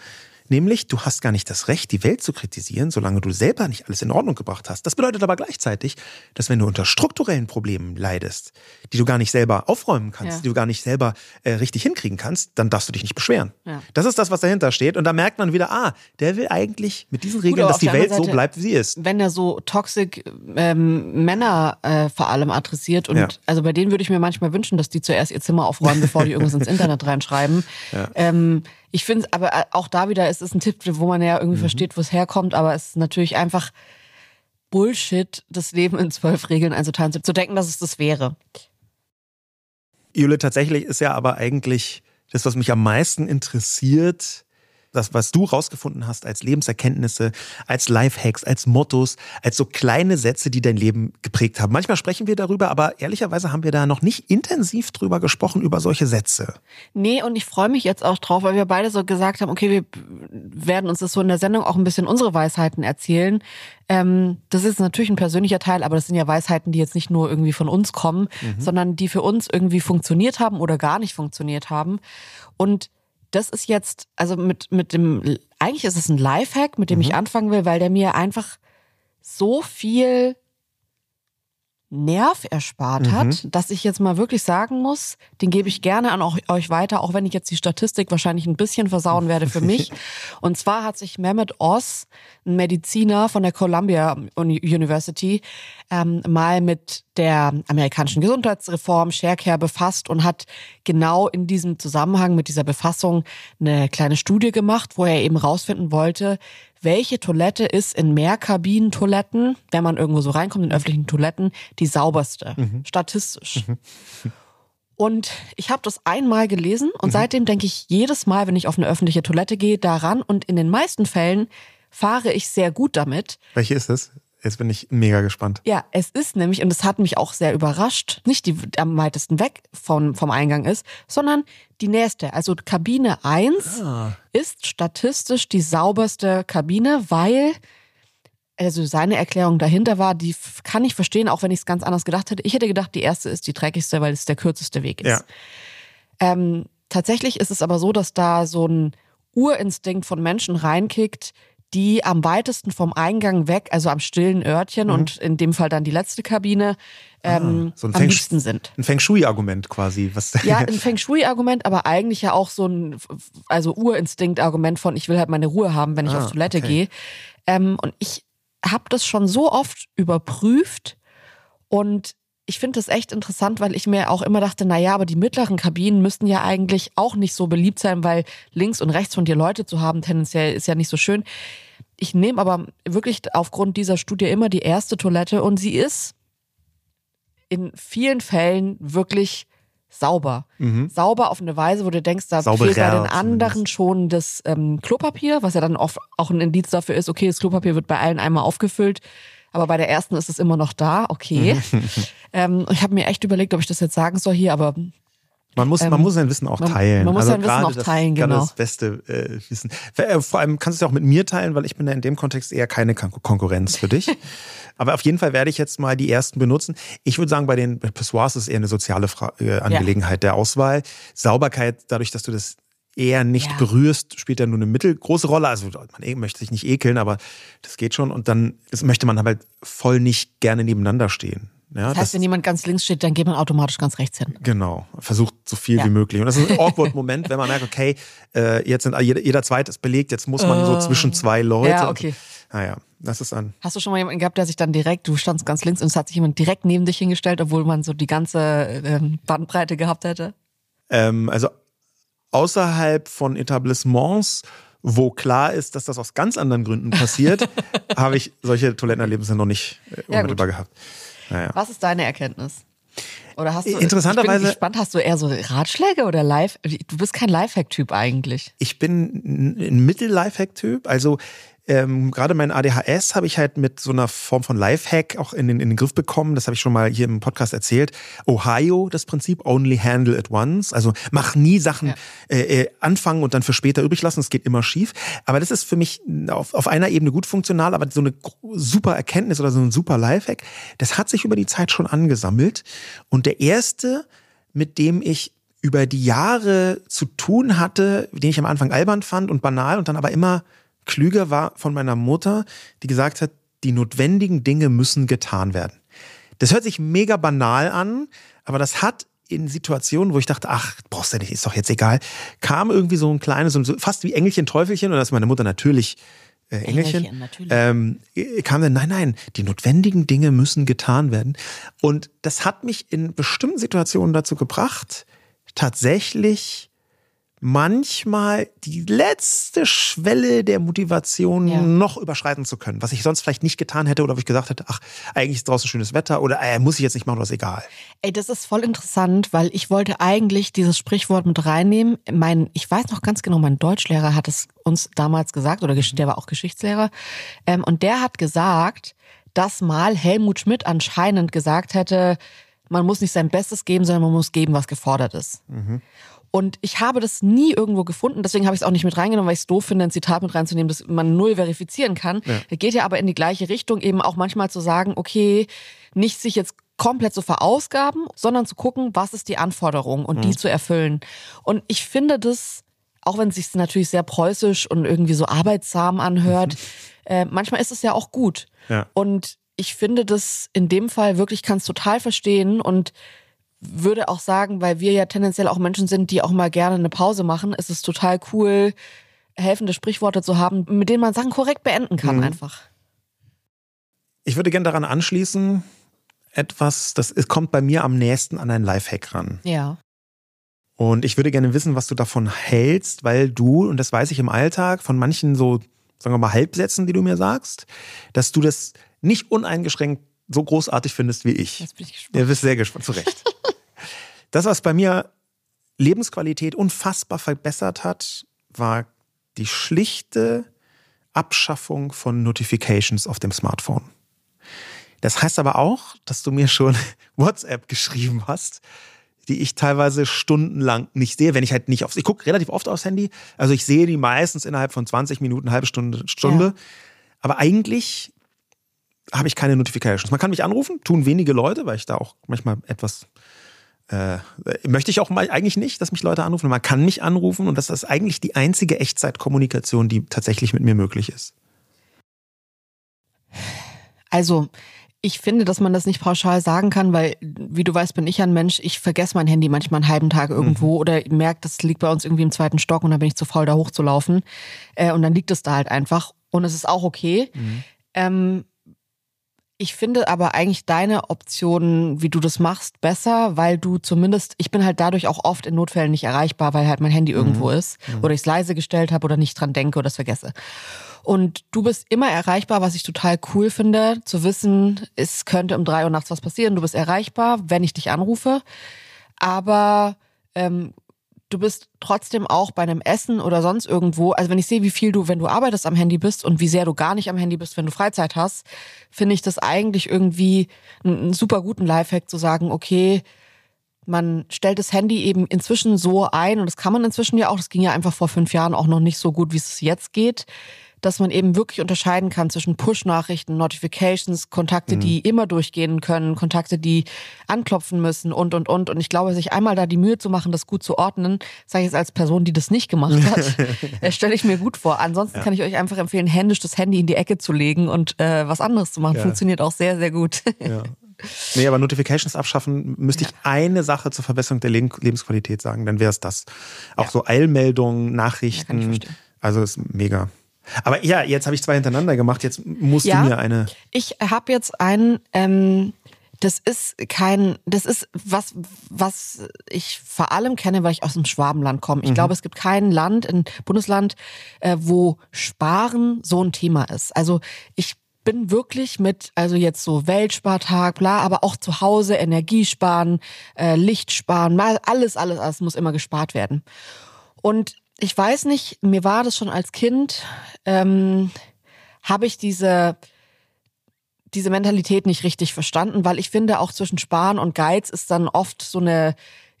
Nämlich, du hast gar nicht das Recht, die Welt zu kritisieren, solange du selber nicht alles in Ordnung gebracht hast. Das bedeutet aber gleichzeitig, dass wenn du unter strukturellen Problemen leidest, die du gar nicht selber aufräumen kannst, Ja. die du gar nicht selber äh, richtig hinkriegen kannst, dann darfst du dich nicht beschweren. Ja. Das ist das, was dahinter steht. Und da merkt man wieder, ah, der will eigentlich mit diesen Regeln, aber dass die Welt anderen so Seite- bleibt, wie sie ist. Wenn er so toxic ähm, Männer äh, vor allem adressiert und Ja. also bei denen würde ich mir manchmal wünschen, dass die zuerst ihr Zimmer aufräumen, bevor die irgendwas ins Internet reinschreiben. Ähm, ich finde, aber äh, auch da wieder ist es ein Tipp, wo man ja irgendwie versteht, wo es herkommt, aber es ist natürlich einfach Bullshit, das Leben in zwölf Regeln einzuteilen, zu denken, dass es das wäre. Jule, tatsächlich ist ja aber eigentlich das, was mich am meisten interessiert, das, was du rausgefunden hast als Lebenserkenntnisse, als Lifehacks, als Mottos, als so kleine Sätze, die dein Leben geprägt haben. Manchmal sprechen wir darüber, aber ehrlicherweise haben wir da noch nicht intensiv drüber gesprochen, über solche Sätze. Nee, und ich freue mich jetzt auch drauf, weil wir beide so gesagt haben, okay, wir werden uns das so in der Sendung auch ein bisschen unsere Weisheiten erzählen. Ähm, das ist natürlich ein persönlicher Teil, aber das sind ja Weisheiten, die jetzt nicht nur irgendwie von uns kommen, sondern die für uns irgendwie funktioniert haben oder gar nicht funktioniert haben. Und das ist jetzt, also mit, mit dem, eigentlich ist es ein Lifehack, mit dem ich anfangen will, weil der mir einfach so viel Nerv erspart hat, dass ich jetzt mal wirklich sagen muss, den gebe ich gerne an euch- weiter, auch wenn ich jetzt die Statistik wahrscheinlich ein bisschen versauen werde für mich. Und zwar hat sich Mehmet Oz, ein Mediziner von der Columbia Uni- University, ähm, mal mit der amerikanischen Gesundheitsreform Sharecare befasst und hat genau in diesem Zusammenhang mit dieser Befassung eine kleine Studie gemacht, wo er eben rausfinden wollte, welche Toilette ist in Mehrkabinentoiletten, wenn man irgendwo so reinkommt in öffentlichen Toiletten, die sauberste, statistisch. Und ich habe das einmal gelesen und seitdem denke ich jedes Mal, wenn ich auf eine öffentliche Toilette gehe, daran und in den meisten Fällen fahre ich sehr gut damit. Welche ist es? Jetzt bin ich mega gespannt. Ja, es ist nämlich, und es hat mich auch sehr überrascht, nicht die am weitesten weg von, vom Eingang ist, sondern die nächste. Also Kabine 1 ist statistisch die sauberste Kabine, weil, also seine Erklärung dahinter war, die kann ich verstehen, auch wenn ich es ganz anders gedacht hätte. Ich hätte gedacht, die erste ist die dreckigste, weil es der kürzeste Weg ist. Ja. Ähm, tatsächlich ist es aber so, dass da so ein Urinstinkt von Menschen reinkickt, die am weitesten vom Eingang weg, also am stillen Örtchen Mhm. und in dem Fall dann die letzte Kabine, ähm, Ah, so am Feng- liebsten sind. Ein Feng Shui-Argument quasi. Was Ja, ein Feng Shui-Argument, aber eigentlich ja auch so ein, also Urinstinkt-Argument von, ich will halt meine Ruhe haben, wenn ich Ah, auf Toilette okay. gehe. Ähm, und ich habe das schon so oft überprüft und ich finde das echt interessant, weil ich mir auch immer dachte, na ja, aber die mittleren Kabinen müssten ja eigentlich auch nicht so beliebt sein, weil links und rechts von dir Leute zu haben tendenziell ist ja nicht so schön. Ich nehme aber wirklich aufgrund dieser Studie immer die erste Toilette und sie ist in vielen Fällen wirklich sauber. Sauber auf eine Weise, wo du denkst, da Mhm. Sauberer fehlt bei den anderen zumindest. schon das ähm, Klopapier, was ja dann oft auch ein Indiz dafür ist, okay, das Klopapier wird bei allen einmal aufgefüllt, aber bei der ersten ist es immer noch da, okay. ähm, ich habe mir echt überlegt, ob ich das jetzt sagen soll hier, aber Man muss, man Ähm, muss sein Wissen auch man- teilen. man muss also sein Wissen auch das, teilen, genau. das beste äh, Wissen. Äh, Vor allem kannst du es ja auch mit mir teilen, weil ich bin ja in dem Kontext eher keine Kon Konkurrenz für dich. Aber auf jeden Fall werde ich jetzt mal die ersten benutzen. Ich würde sagen, bei den Pissoirs ist es eher eine soziale Fra äh, Angelegenheit der Auswahl. Sauberkeit, dadurch, dass du das eher nicht Ja. berührst, spielt ja nur eine mittelgroße Rolle. Also man e- möchte sich nicht ekeln, aber das geht schon. Und dann das möchte man halt voll nicht gerne nebeneinander stehen. Ja, das heißt, wenn jemand ganz links steht, dann geht man automatisch ganz rechts hin. Genau, versucht so viel Ja. wie möglich. Und das ist ein awkward Moment, wenn man merkt, okay, äh, jetzt sind jeder, jeder zweite ist belegt, jetzt muss man so zwischen zwei Leute. Ja, okay. Naja, das ist an. Hast du schon mal jemanden gehabt, der sich dann direkt, du standst ganz links und es hat sich jemand direkt neben dich hingestellt, obwohl man so die ganze ähm, Bandbreite gehabt hätte? Ähm, also außerhalb von Etablissements, wo klar ist, dass das aus ganz anderen Gründen passiert, habe ich solche Toilettenerlebnisse noch nicht äh, Ja, unmittelbar gehabt. Naja. Was ist deine Erkenntnis? Oder hast du, Interessanterweise- ich bin gespannt, hast du eher so Ratschläge oder Live? Du bist kein Lifehack-Typ eigentlich. Ich bin ein Mittel-Lifehack-Typ. Also ähm, gerade mein ADHS habe ich halt mit so einer Form von Lifehack auch in den, in den Griff bekommen. Das habe ich schon mal hier im Podcast erzählt. Ohio, das Prinzip, only handle at once. Also mach nie Sachen Ja. äh, äh, anfangen und dann für später übrig lassen. Es geht immer schief. Aber das ist für mich auf, auf einer Ebene gut funktional, aber so eine super Erkenntnis oder so ein super Lifehack, das hat sich über die Zeit schon angesammelt. Und der erste, mit dem ich über die Jahre zu tun hatte, den ich am Anfang albern fand und banal und dann aber immer klüger war von meiner Mutter, die gesagt hat, die notwendigen Dinge müssen getan werden. Das hört sich mega banal an, aber das hat in Situationen, wo ich dachte, ach, brauchst du nicht, ist doch jetzt egal, kam irgendwie so ein kleines, so fast wie Engelchen, Teufelchen, und das ist meine Mutter natürlich äh, Engelchen. Engelchen, natürlich. Ähm, kam dann, nein, nein, die notwendigen Dinge müssen getan werden. Und das hat mich in bestimmten Situationen dazu gebracht, tatsächlich manchmal die letzte Schwelle der Motivation Ja. noch überschreiten zu können, was ich sonst vielleicht nicht getan hätte oder wo ich gesagt hätte, ach, eigentlich ist draußen schönes Wetter oder äh, muss ich jetzt nicht machen, ist egal. Ey, das ist voll interessant, weil ich wollte eigentlich dieses Sprichwort mit reinnehmen. Mein, ich weiß noch ganz genau, mein Deutschlehrer hat es uns damals gesagt, oder der war auch Geschichtslehrer, ähm, und der hat gesagt, dass mal Helmut Schmidt anscheinend gesagt hätte, man muss nicht sein Bestes geben, sondern man muss geben, was gefordert ist. Und ich habe das nie irgendwo gefunden, deswegen habe ich es auch nicht mit reingenommen, weil ich es doof finde, ein Zitat mit reinzunehmen, das man null verifizieren kann. Er geht ja aber in die gleiche Richtung, eben auch manchmal zu sagen, okay, nicht sich jetzt komplett zu verausgaben, sondern zu gucken, was ist die Anforderung und die zu erfüllen. Und ich finde das, auch wenn es sich natürlich sehr preußisch und irgendwie so arbeitsam anhört, äh, manchmal ist es ja auch gut. Ja. Und ich finde das in dem Fall wirklich, kann es total verstehen und würde auch sagen, weil wir ja tendenziell auch Menschen sind, die auch mal gerne eine Pause machen, ist es total cool, helfende Sprichworte zu haben, mit denen man Sachen korrekt beenden kann Mhm. einfach. Ich würde gerne daran anschließen, etwas, das kommt bei mir am nächsten an einen Lifehack ran. Ja. Und ich würde gerne wissen, was du davon hältst, weil du, und das weiß ich im Alltag, von manchen so, sagen wir mal, Halbsätzen, die du mir sagst, dass du das nicht uneingeschränkt so großartig findest wie ich. Jetzt bin ich gespannt. Ja, bist sehr gespannt, zu Recht. das, was bei mir Lebensqualität unfassbar verbessert hat, war die schlichte Abschaffung von Notifications auf dem Smartphone. Das heißt aber auch, dass du mir schon WhatsApp geschrieben hast, die ich teilweise stundenlang nicht sehe, wenn ich halt nicht aufs. Ich gucke relativ oft aufs Handy. Also ich sehe die meistens innerhalb von 20 Minuten, halbe Stunde, Stunde. Ja. Aber eigentlich habe ich keine Notifications. Man kann mich anrufen, tun wenige Leute, weil ich da auch manchmal etwas äh, möchte ich auch mal eigentlich nicht, dass mich Leute anrufen. Man kann mich anrufen und das ist eigentlich die einzige Echtzeitkommunikation, die tatsächlich mit mir möglich ist. Also, ich finde, dass man das nicht pauschal sagen kann, weil, wie du weißt, bin ich ein Mensch, ich vergesse mein Handy manchmal einen halben Tag irgendwo mhm. oder merke, das liegt bei uns irgendwie im zweiten Stock und dann bin ich zu faul, da hochzulaufen. Äh, und dann liegt es da halt einfach. Und es ist auch okay. Mhm. Ähm, ich finde aber eigentlich deine Option, wie du das machst, besser, weil du zumindest, ich bin halt dadurch auch oft in Notfällen nicht erreichbar, weil halt mein Handy irgendwo mhm. ist mhm. oder ich es leise gestellt habe oder nicht dran denke oder es vergesse. Und du bist immer erreichbar, was ich total cool finde, zu wissen, es könnte um drei Uhr nachts was passieren. Du bist erreichbar, wenn ich dich anrufe. Aber ähm, du bist trotzdem auch bei einem Essen oder sonst irgendwo, also wenn ich sehe, wie viel du, wenn du arbeitest, am Handy bist und wie sehr du gar nicht am Handy bist, wenn du Freizeit hast, finde ich das eigentlich irgendwie einen super guten Lifehack zu sagen, okay, man stellt das Handy eben inzwischen so ein und das kann man inzwischen ja auch, das ging ja einfach vor fünf Jahren auch noch nicht so gut, wie es jetzt geht, dass man eben wirklich unterscheiden kann zwischen Push-Nachrichten, Notifications, Kontakte, mhm. die immer durchgehen können, Kontakte, die anklopfen müssen und, und, und. Und ich glaube, sich einmal da die Mühe zu machen, das gut zu ordnen, sage ich jetzt als Person, die das nicht gemacht hat, äh, stelle ich mir gut vor. Ansonsten ja. kann ich euch einfach empfehlen, händisch das Handy in die Ecke zu legen und äh, was anderes zu machen. Ja. Funktioniert auch sehr, sehr gut. Ja. Nee, aber Notifications abschaffen, müsste ich eine Sache zur Verbesserung der Lebensqualität sagen, dann wäre es das. Auch so Eilmeldungen, Nachrichten. also ist mega. Aber ja, jetzt habe ich zwei hintereinander gemacht. Jetzt musst ja, du mir eine. Ich habe jetzt einen. Ähm, das ist kein, das ist was, was ich vor allem kenne, weil ich aus dem Schwabenland komme. Ich mhm. glaube, es gibt kein Land, ein Bundesland, äh, wo Sparen so ein Thema ist. Also ich bin wirklich mit, also jetzt so Weltspartag, bla, aber auch zu Hause Energie sparen, äh, Licht sparen, mal alles, alles, alles muss immer gespart werden. Und ich weiß nicht, mir war das schon als Kind, ähm, habe ich diese, diese Mentalität nicht richtig verstanden, weil ich finde, auch zwischen Sparen und Geiz ist dann oft so eine,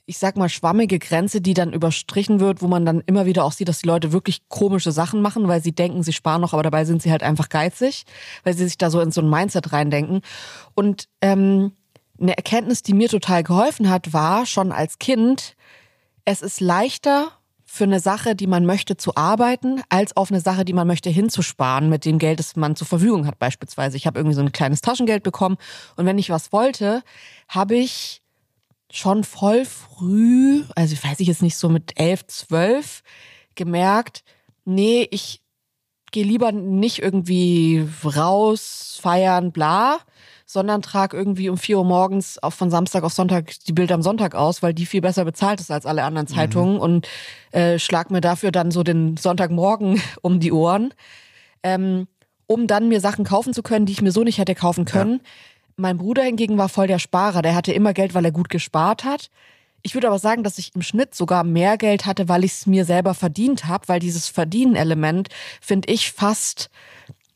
ich sag mal, schwammige Grenze, die dann überstrichen wird, wo man dann immer wieder auch sieht, dass die Leute wirklich komische Sachen machen, weil sie denken, sie sparen noch, aber dabei sind sie halt einfach geizig, weil sie sich da so in so ein Mindset reindenken. Und ähm, eine Erkenntnis, die mir total geholfen hat, war schon als Kind, es ist leichter für eine Sache, die man möchte, zu arbeiten, als auf eine Sache, die man möchte, hinzusparen mit dem Geld, das man zur Verfügung hat beispielsweise. Ich habe irgendwie so ein kleines Taschengeld bekommen und wenn ich was wollte, habe ich schon voll früh, also ich weiß ich jetzt nicht so mit elf, zwölf, gemerkt, nee, ich gehe lieber nicht irgendwie raus, feiern, bla, sondern trag irgendwie um vier Uhr morgens auf von Samstag auf Sonntag die Bilder am Sonntag aus, weil die viel besser bezahlt ist als alle anderen mhm. Zeitungen mhm. und äh, schlag mir dafür dann so den Sonntagmorgen um die Ohren, ähm, um dann mir Sachen kaufen zu können, die ich mir so nicht hätte kaufen können. Ja. Mein Bruder hingegen war voll der Sparer, der hatte immer Geld, weil er gut gespart hat. Ich würde aber sagen, dass ich im Schnitt sogar mehr Geld hatte, weil ich es mir selber verdient habe, weil dieses Verdienen-Element finde ich fast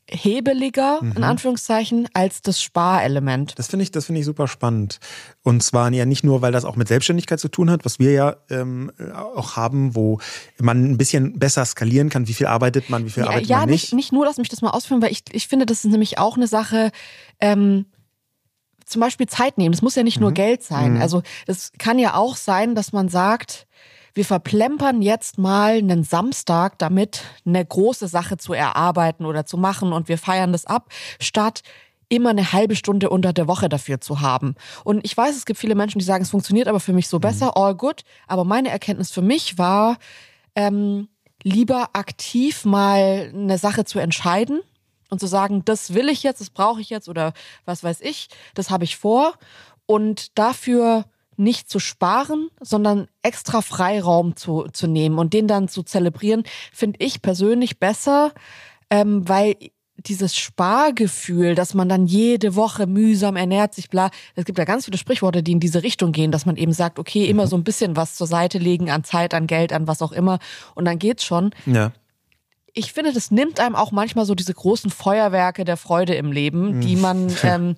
hebeliger, mhm. in Anführungszeichen, als das Sparelement. Das finde ich, das finde ich super spannend. Und zwar ja nicht nur, weil das auch mit Selbstständigkeit zu tun hat, was wir ja ähm, auch haben, wo man ein bisschen besser skalieren kann, wie viel arbeitet man, wie viel ja, arbeitet ja, man nicht. Ja, nicht, nicht nur, lass mich das mal ausführen, weil ich, ich finde, das ist nämlich auch eine Sache, ähm, zum Beispiel Zeit nehmen. Das muss ja nicht mhm. nur Geld sein. Mhm. Also es kann ja auch sein, dass man sagt, wir verplempern jetzt mal einen Samstag damit, eine große Sache zu erarbeiten oder zu machen und wir feiern das ab, statt immer eine halbe Stunde unter der Woche dafür zu haben. Und ich weiß, es gibt viele Menschen, die sagen, es funktioniert aber für mich so besser, mhm. all good. Aber meine Erkenntnis für mich war, ähm, lieber aktiv mal eine Sache zu entscheiden und zu sagen, das will ich jetzt, das brauche ich jetzt oder was weiß ich, das habe ich vor und dafür nicht zu sparen, sondern extra Freiraum zu, zu nehmen und den dann zu zelebrieren, finde ich persönlich besser, ähm, weil dieses Spargefühl, dass man dann jede Woche mühsam ernährt sich, bla. Es gibt ja ganz viele Sprichworte, die in diese Richtung gehen, dass man eben sagt, okay, immer mhm. so ein bisschen was zur Seite legen an Zeit, an Geld, an was auch immer und dann geht's schon. Ja. Ich finde, das nimmt einem auch manchmal so diese großen Feuerwerke der Freude im Leben, die mhm. man ähm,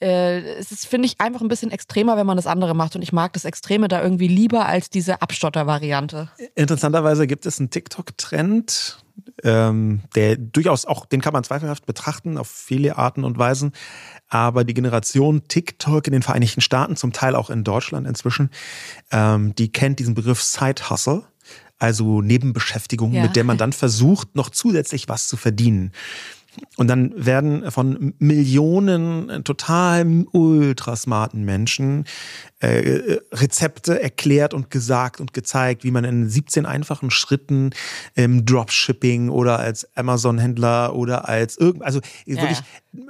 äh, es ist, finde ich, einfach ein bisschen extremer, wenn man das andere macht. Und ich mag das Extreme da irgendwie lieber als diese Abstotter-Variante. Interessanterweise gibt es einen TikTok-Trend, ähm, der durchaus auch, den kann man zweifelhaft betrachten auf viele Arten und Weisen. Aber die Generation TikTok in den Vereinigten Staaten, zum Teil auch in Deutschland inzwischen, ähm, die kennt diesen Begriff Side Hustle, also Nebenbeschäftigung, ja. mit der man dann versucht, noch zusätzlich was zu verdienen. Und dann werden von Millionen total ultrasmarten Menschen äh, Rezepte erklärt und gesagt und gezeigt, wie man in 17 einfachen Schritten im Dropshipping oder als Amazon-Händler oder als irgend, also ja. wirklich,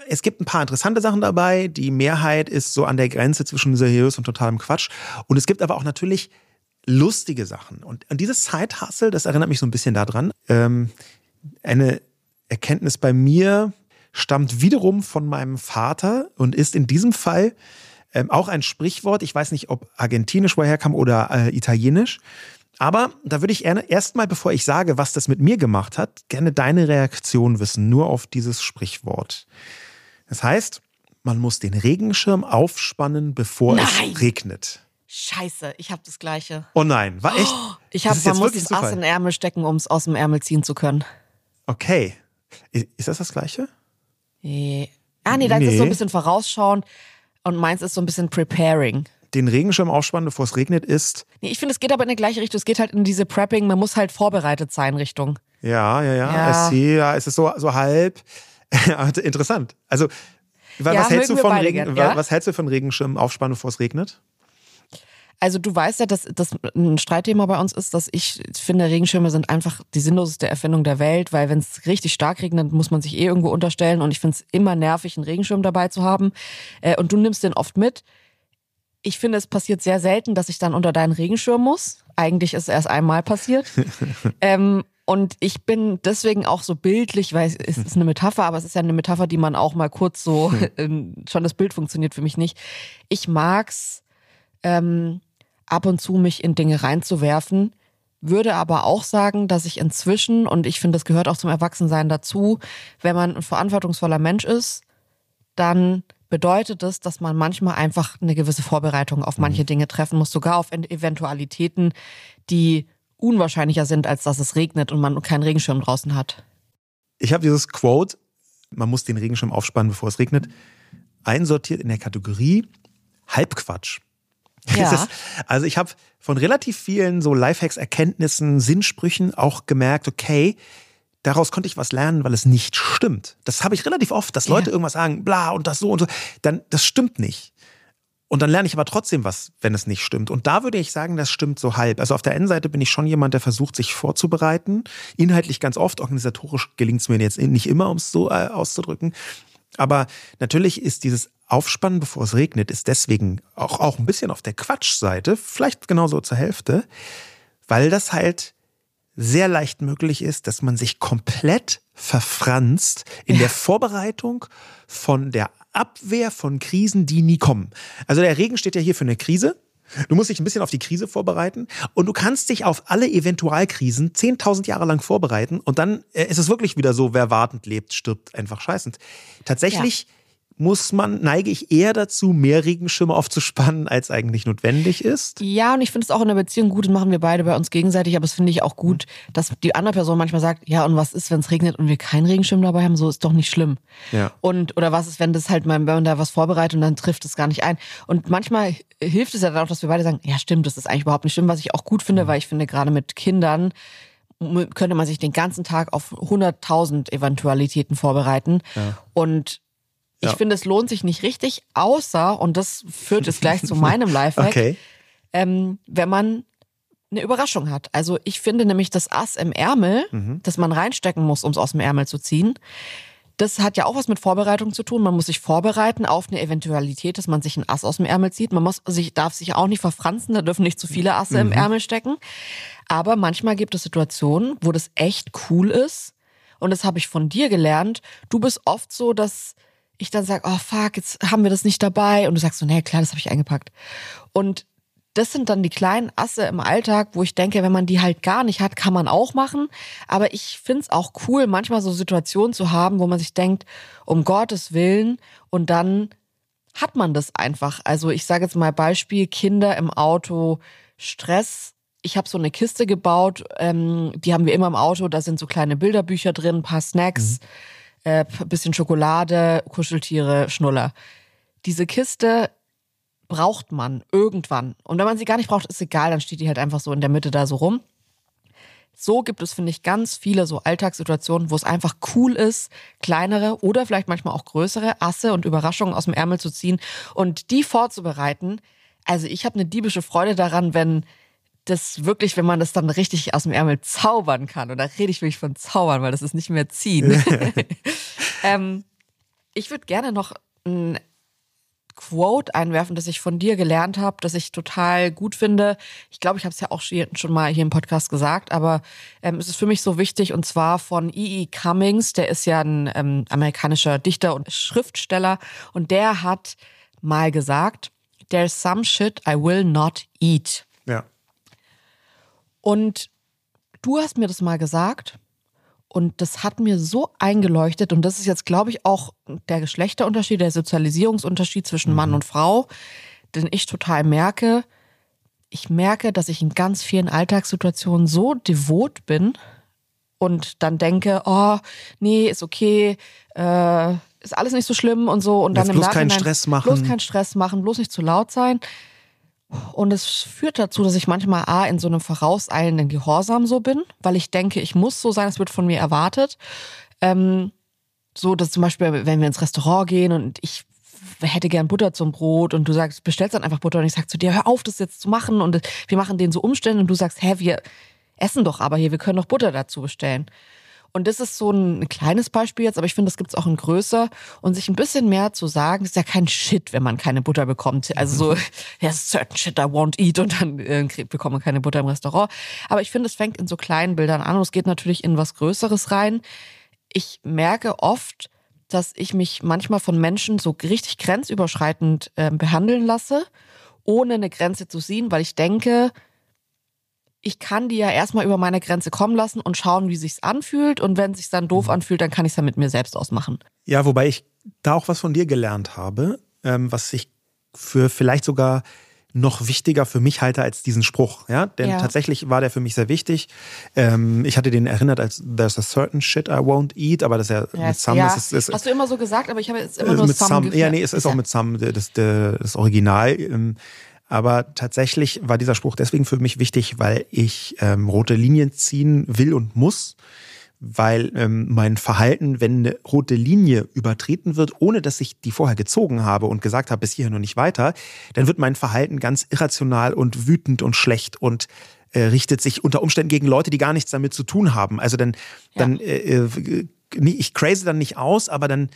es gibt ein paar interessante Sachen dabei. Die Mehrheit ist so an der Grenze zwischen seriös und totalem Quatsch. Und es gibt aber auch natürlich lustige Sachen. Und, und dieses Side-Hustle, das erinnert mich so ein bisschen daran. Ähm, eine Erkenntnis bei mir stammt wiederum von meinem Vater und ist in diesem Fall ähm, auch ein Sprichwort. Ich weiß nicht, ob argentinisch woher kam oder äh, italienisch. Aber da würde ich erstmal, bevor ich sage, was das mit mir gemacht hat, gerne deine Reaktion wissen, nur auf dieses Sprichwort. Das heißt, man muss den Regenschirm aufspannen, bevor nein. es regnet. Scheiße, ich habe das gleiche. Oh nein, war echt? Oh, ich habe, man muss das Ass in den Ärmel stecken, um es aus dem Ärmel ziehen zu können. Okay. Ist das das Gleiche? Nee. Ah, nee, das nee. ist so ein bisschen vorausschauend und meins ist so ein bisschen preparing. Den Regenschirm aufspannen, bevor es regnet, ist. Nee, ich finde, es geht aber in die gleiche Richtung. Es geht halt in diese Prepping, man muss halt vorbereitet sein, Richtung. Ja, ja, ja. ja. Es, ja, es ist so, so halb. Interessant. Also, was, ja, hältst du von Regen, ja? was hältst du von Regenschirm aufspannen, bevor es regnet? Also du weißt ja, dass das ein Streitthema bei uns ist, dass ich finde, Regenschirme sind einfach die sinnloseste Erfindung der Welt, weil wenn es richtig stark regnet, muss man sich eh irgendwo unterstellen und ich finde es immer nervig, einen Regenschirm dabei zu haben. Äh, und du nimmst den oft mit. Ich finde, es passiert sehr selten, dass ich dann unter deinen Regenschirm muss. Eigentlich ist es erst einmal passiert. ähm, und ich bin deswegen auch so bildlich, weil es ist eine Metapher, aber es ist ja eine Metapher, die man auch mal kurz so, schon das Bild funktioniert für mich nicht. Ich mag's, ähm, ab und zu mich in Dinge reinzuwerfen, würde aber auch sagen, dass ich inzwischen, und ich finde, das gehört auch zum Erwachsensein dazu, wenn man ein verantwortungsvoller Mensch ist, dann bedeutet es, dass man manchmal einfach eine gewisse Vorbereitung auf manche mhm. Dinge treffen muss, sogar auf Eventualitäten, die unwahrscheinlicher sind, als dass es regnet und man keinen Regenschirm draußen hat. Ich habe dieses Quote, man muss den Regenschirm aufspannen, bevor es regnet, einsortiert in der Kategorie Halbquatsch. Ja. Ist, also ich habe von relativ vielen so Lifehacks, Erkenntnissen, Sinnsprüchen auch gemerkt, okay, daraus konnte ich was lernen, weil es nicht stimmt. Das habe ich relativ oft, dass Leute ja. irgendwas sagen, bla und das so und so. Dann, das stimmt nicht. Und dann lerne ich aber trotzdem was, wenn es nicht stimmt. Und da würde ich sagen, das stimmt so halb. Also auf der einen Seite bin ich schon jemand, der versucht, sich vorzubereiten. Inhaltlich ganz oft, organisatorisch gelingt es mir jetzt nicht immer, um es so äh, auszudrücken. Aber natürlich ist dieses Aufspannen, bevor es regnet, ist deswegen auch, auch ein bisschen auf der Quatschseite, vielleicht genauso zur Hälfte, weil das halt sehr leicht möglich ist, dass man sich komplett verfranst in ja. der Vorbereitung von der Abwehr von Krisen, die nie kommen. Also der Regen steht ja hier für eine Krise. Du musst dich ein bisschen auf die Krise vorbereiten und du kannst dich auf alle Eventualkrisen 10.000 Jahre lang vorbereiten und dann äh, ist es wirklich wieder so, wer wartend lebt, stirbt einfach scheißend. Tatsächlich ja muss man, neige ich eher dazu, mehr Regenschirme aufzuspannen, als eigentlich notwendig ist. Ja, und ich finde es auch in der Beziehung gut, das machen wir beide bei uns gegenseitig, aber es finde ich auch gut, dass die andere Person manchmal sagt, ja, und was ist, wenn es regnet und wir keinen Regenschirm dabei haben, so ist doch nicht schlimm. Ja. Und, oder was ist, wenn das halt wenn man da was vorbereitet und dann trifft es gar nicht ein. Und manchmal hilft es ja dann auch, dass wir beide sagen, ja, stimmt, das ist eigentlich überhaupt nicht schlimm, was ich auch gut finde, mhm. weil ich finde, gerade mit Kindern, könnte man sich den ganzen Tag auf 100.000 Eventualitäten vorbereiten. Ja. Und ich finde, es lohnt sich nicht richtig, außer, und das führt jetzt gleich zu meinem Lifehack, okay. ähm, wenn man eine Überraschung hat. Also ich finde nämlich das Ass im Ärmel, mhm. das man reinstecken muss, um es aus dem Ärmel zu ziehen, das hat ja auch was mit Vorbereitung zu tun. Man muss sich vorbereiten auf eine Eventualität, dass man sich ein Ass aus dem Ärmel zieht. Man muss sich, darf sich auch nicht verfranzen, da dürfen nicht zu viele Asse mhm. im Ärmel stecken. Aber manchmal gibt es Situationen, wo das echt cool ist. Und das habe ich von dir gelernt. Du bist oft so, dass ich dann sage, oh fuck, jetzt haben wir das nicht dabei. Und du sagst so, nee, klar, das habe ich eingepackt. Und das sind dann die kleinen Asse im Alltag, wo ich denke, wenn man die halt gar nicht hat, kann man auch machen. Aber ich finde es auch cool, manchmal so Situationen zu haben, wo man sich denkt, um Gottes Willen, und dann hat man das einfach. Also ich sage jetzt mal Beispiel, Kinder im Auto, Stress. Ich habe so eine Kiste gebaut, ähm, die haben wir immer im Auto, da sind so kleine Bilderbücher drin, ein paar Snacks. Mhm äh, bisschen Schokolade, Kuscheltiere, Schnuller. Diese Kiste braucht man irgendwann. Und wenn man sie gar nicht braucht, ist egal, dann steht die halt einfach so in der Mitte da so rum. so gibt es, finde ich, ganz viele so Alltagssituationen, wo es einfach cool ist, kleinere oder vielleicht manchmal auch größere Asse und Überraschungen aus dem Ärmel zu ziehen und die vorzubereiten. Also ich habe eine diebische Freude daran, wenn das wirklich, wenn man das dann richtig aus dem Ärmel zaubern kann. Und da rede ich wirklich von zaubern, weil das ist nicht mehr ziehen. ähm, ich würde gerne noch ein Quote einwerfen, das ich von dir gelernt habe, das ich total gut finde. Ich glaube, ich habe es ja auch schon mal hier im Podcast gesagt, aber ähm, es ist für mich so wichtig und zwar von E.E. E. Cummings, der ist ja ein ähm, amerikanischer Dichter und Schriftsteller und der hat mal gesagt, There's some shit I will not eat. Ja. Und du hast mir das mal gesagt und das hat mir so eingeleuchtet und das ist jetzt, glaube ich, auch der Geschlechterunterschied, der Sozialisierungsunterschied zwischen Mann mhm. und Frau, den ich total merke. Ich merke, dass ich in ganz vielen Alltagssituationen so devot bin und dann denke, oh, nee, ist okay, äh, ist alles nicht so schlimm und so. Und dann Jetzt im bloß Nachhinein, keinen Stress machen. Bloß keinen Stress machen, bloß nicht zu laut sein. Und es führt dazu, dass ich manchmal A, in so einem vorauseilenden Gehorsam so bin, weil ich denke, ich muss so sein, es wird von mir erwartet. Ähm, so, dass zum Beispiel, wenn wir ins Restaurant gehen und ich hätte gern Butter zum Brot und du sagst, bestellst dann einfach Butter und ich sag zu dir, hör auf, das jetzt zu machen und wir machen den so Umstände und du sagst, hä, wir essen doch aber hier, wir können doch Butter dazu bestellen. Und das ist so ein kleines Beispiel jetzt, aber ich finde, das gibt es auch in größer. Und sich ein bisschen mehr zu sagen, ist ja kein Shit, wenn man keine Butter bekommt. Also so, ja, certain shit I won't eat und dann äh, bekommt man keine Butter im Restaurant. Aber ich finde, es fängt in so kleinen Bildern an und es geht natürlich in was Größeres rein. Ich merke oft, dass ich mich manchmal von Menschen so richtig grenzüberschreitend äh, behandeln lasse, ohne eine Grenze zu sehen, weil ich denke, ich kann die ja erstmal über meine Grenze kommen lassen und schauen, wie sich's anfühlt. Und wenn sich's dann doof mhm. anfühlt, dann kann ich es ja mit mir selbst ausmachen. Ja, wobei ich da auch was von dir gelernt habe, ähm, was ich für vielleicht sogar noch wichtiger für mich halte als diesen Spruch, ja, denn ja. tatsächlich war der für mich sehr wichtig. Ähm, ich hatte den erinnert als There's a certain shit I won't eat, aber das ist ja, ja mit Sam. Ja. Ist, ist, Hast du immer so gesagt, aber ich habe jetzt immer nur mit Sam. Sam ja, nee, es ist auch mit Sam das, das, das Original. Aber tatsächlich war dieser Spruch deswegen für mich wichtig, weil ich ähm, rote Linien ziehen will und muss, weil ähm, mein Verhalten, wenn eine rote Linie übertreten wird, ohne dass ich die vorher gezogen habe und gesagt habe, bis hierhin und nicht weiter, dann wird mein Verhalten ganz irrational und wütend und schlecht und äh, richtet sich unter Umständen gegen Leute, die gar nichts damit zu tun haben. Also dann, ja. dann äh, äh ich crazy dann nicht aus, aber dann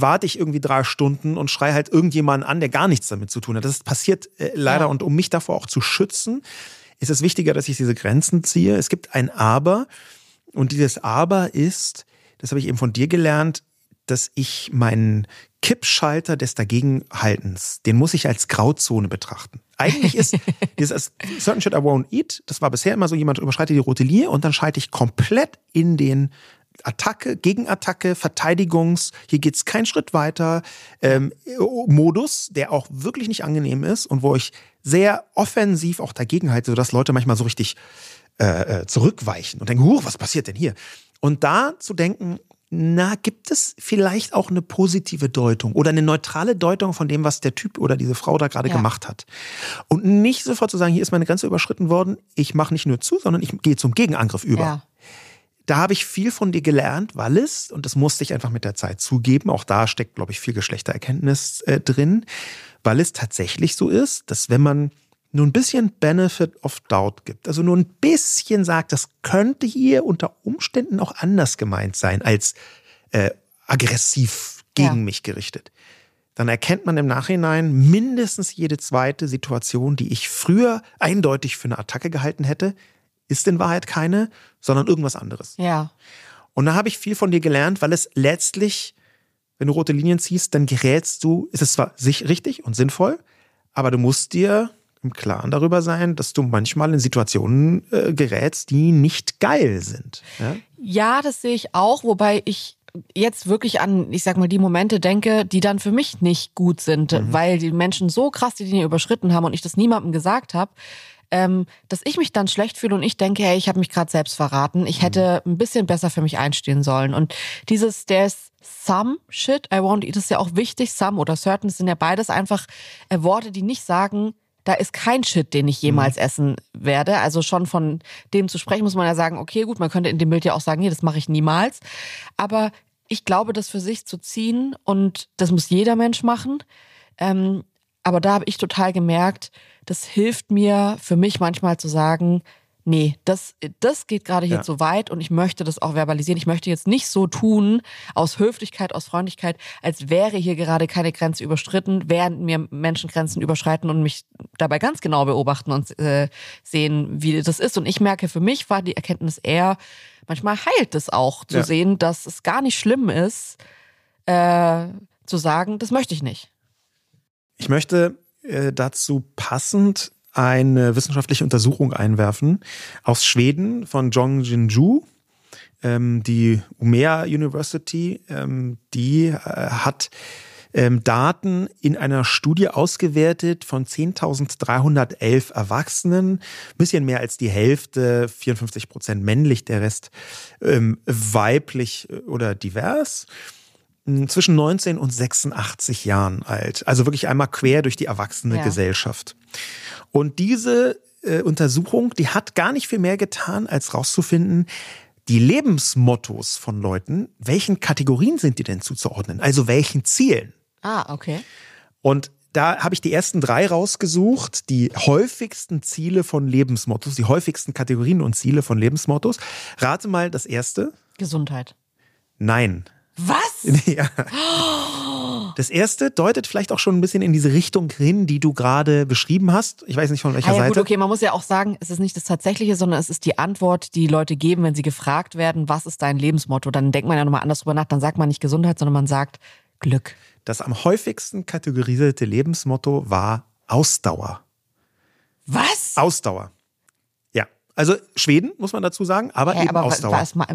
warte ich irgendwie drei Stunden und schreie halt irgendjemanden an, der gar nichts damit zu tun hat. Das passiert äh, leider. Ja. Und um mich davor auch zu schützen, ist es wichtiger, dass ich diese Grenzen ziehe. Es gibt ein Aber. Und dieses Aber ist, das habe ich eben von dir gelernt, dass ich meinen Kippschalter des Dagegenhaltens, den muss ich als Grauzone betrachten. Eigentlich ist dieses Certain Shit I Won't Eat, das war bisher immer so, jemand überschreitet die rote Linie und dann schalte ich komplett in den Attacke, Gegenattacke, Verteidigungs, hier geht's keinen Schritt weiter, ähm, Modus, der auch wirklich nicht angenehm ist und wo ich sehr offensiv auch dagegen halte, sodass Leute manchmal so richtig äh, äh, zurückweichen und denken, huch, was passiert denn hier? Und da zu denken, na, gibt es vielleicht auch eine positive Deutung oder eine neutrale Deutung von dem, was der Typ oder diese Frau da gerade ja. gemacht hat? Und nicht sofort zu sagen, hier ist meine Grenze überschritten worden, ich mache nicht nur zu, sondern ich gehe zum Gegenangriff über. Ja da habe ich viel von dir gelernt, weil es, und das musste ich einfach mit der Zeit zugeben, auch da steckt, glaube ich, viel Geschlechtererkenntnis äh, drin, weil es tatsächlich so ist, dass wenn man nur ein bisschen Benefit of Doubt gibt, also nur ein bisschen sagt, das könnte hier unter Umständen auch anders gemeint sein als äh, aggressiv gegen ja. mich gerichtet, dann erkennt man im Nachhinein mindestens jede zweite Situation, die ich früher eindeutig für eine Attacke gehalten hätte, ist in Wahrheit keine, sondern irgendwas anderes. Ja. Und da habe ich viel von dir gelernt, weil es letztlich, wenn du rote Linien ziehst, dann gerätst du, ist es zwar sich richtig und sinnvoll, aber du musst dir im Klaren darüber sein, dass du manchmal in Situationen äh, gerätst, die nicht geil sind. Ja? ja, das sehe ich auch, wobei ich jetzt wirklich an, ich sag mal, die Momente denke, die dann für mich nicht gut sind, mhm. weil die Menschen so krass die Linie überschritten haben und ich das niemandem gesagt habe ähm, dass ich mich dann schlecht fühle und ich denke, hey, ich habe mich gerade selbst verraten. Ich hätte mhm. ein bisschen besser für mich einstehen sollen. Und dieses, there's some shit I won't eat, ist ja auch wichtig. Some oder certain sind ja beides einfach äh, Worte, die nicht sagen, da ist kein Shit, den ich jemals mhm. essen werde. Also schon von dem zu sprechen, muss man ja sagen, okay, gut, man könnte in dem Bild ja auch sagen, nee, das mache ich niemals. Aber ich glaube, das für sich zu ziehen und das muss jeder Mensch machen. Ähm, aber da habe ich total gemerkt, das hilft mir für mich manchmal zu sagen, nee, das, das geht gerade hier ja. zu weit und ich möchte das auch verbalisieren. Ich möchte jetzt nicht so tun, aus Höflichkeit, aus Freundlichkeit, als wäre hier gerade keine Grenze überstritten, während mir Menschen Grenzen überschreiten und mich dabei ganz genau beobachten und äh, sehen, wie das ist. Und ich merke, für mich war die Erkenntnis eher, manchmal heilt es auch, zu ja. sehen, dass es gar nicht schlimm ist, äh, zu sagen, das möchte ich nicht. Ich möchte äh, dazu passend eine wissenschaftliche Untersuchung einwerfen aus Schweden von Jong Jinju. Ähm, die Umea University, ähm, die äh, hat ähm, Daten in einer Studie ausgewertet von 10.311 Erwachsenen, bisschen mehr als die Hälfte, 54 Prozent männlich, der Rest ähm, weiblich äh, oder divers zwischen 19 und 86 Jahren alt. Also wirklich einmal quer durch die erwachsene ja. Gesellschaft. Und diese äh, Untersuchung, die hat gar nicht viel mehr getan, als rauszufinden, die Lebensmottos von Leuten, welchen Kategorien sind die denn zuzuordnen? Also welchen Zielen? Ah, okay. Und da habe ich die ersten drei rausgesucht, die häufigsten Ziele von Lebensmottos, die häufigsten Kategorien und Ziele von Lebensmottos. Rate mal das erste. Gesundheit. Nein. Was? Ja. Das erste deutet vielleicht auch schon ein bisschen in diese Richtung hin, die du gerade beschrieben hast. Ich weiß nicht von welcher ah, ja, Seite. Gut, okay, man muss ja auch sagen, es ist nicht das Tatsächliche, sondern es ist die Antwort, die Leute geben, wenn sie gefragt werden, was ist dein Lebensmotto? Dann denkt man ja nochmal anders drüber nach. Dann sagt man nicht Gesundheit, sondern man sagt Glück. Das am häufigsten kategorisierte Lebensmotto war Ausdauer. Was? Ausdauer. Ja. Also Schweden, muss man dazu sagen, aber Hä, eben aber Ausdauer. Was, was,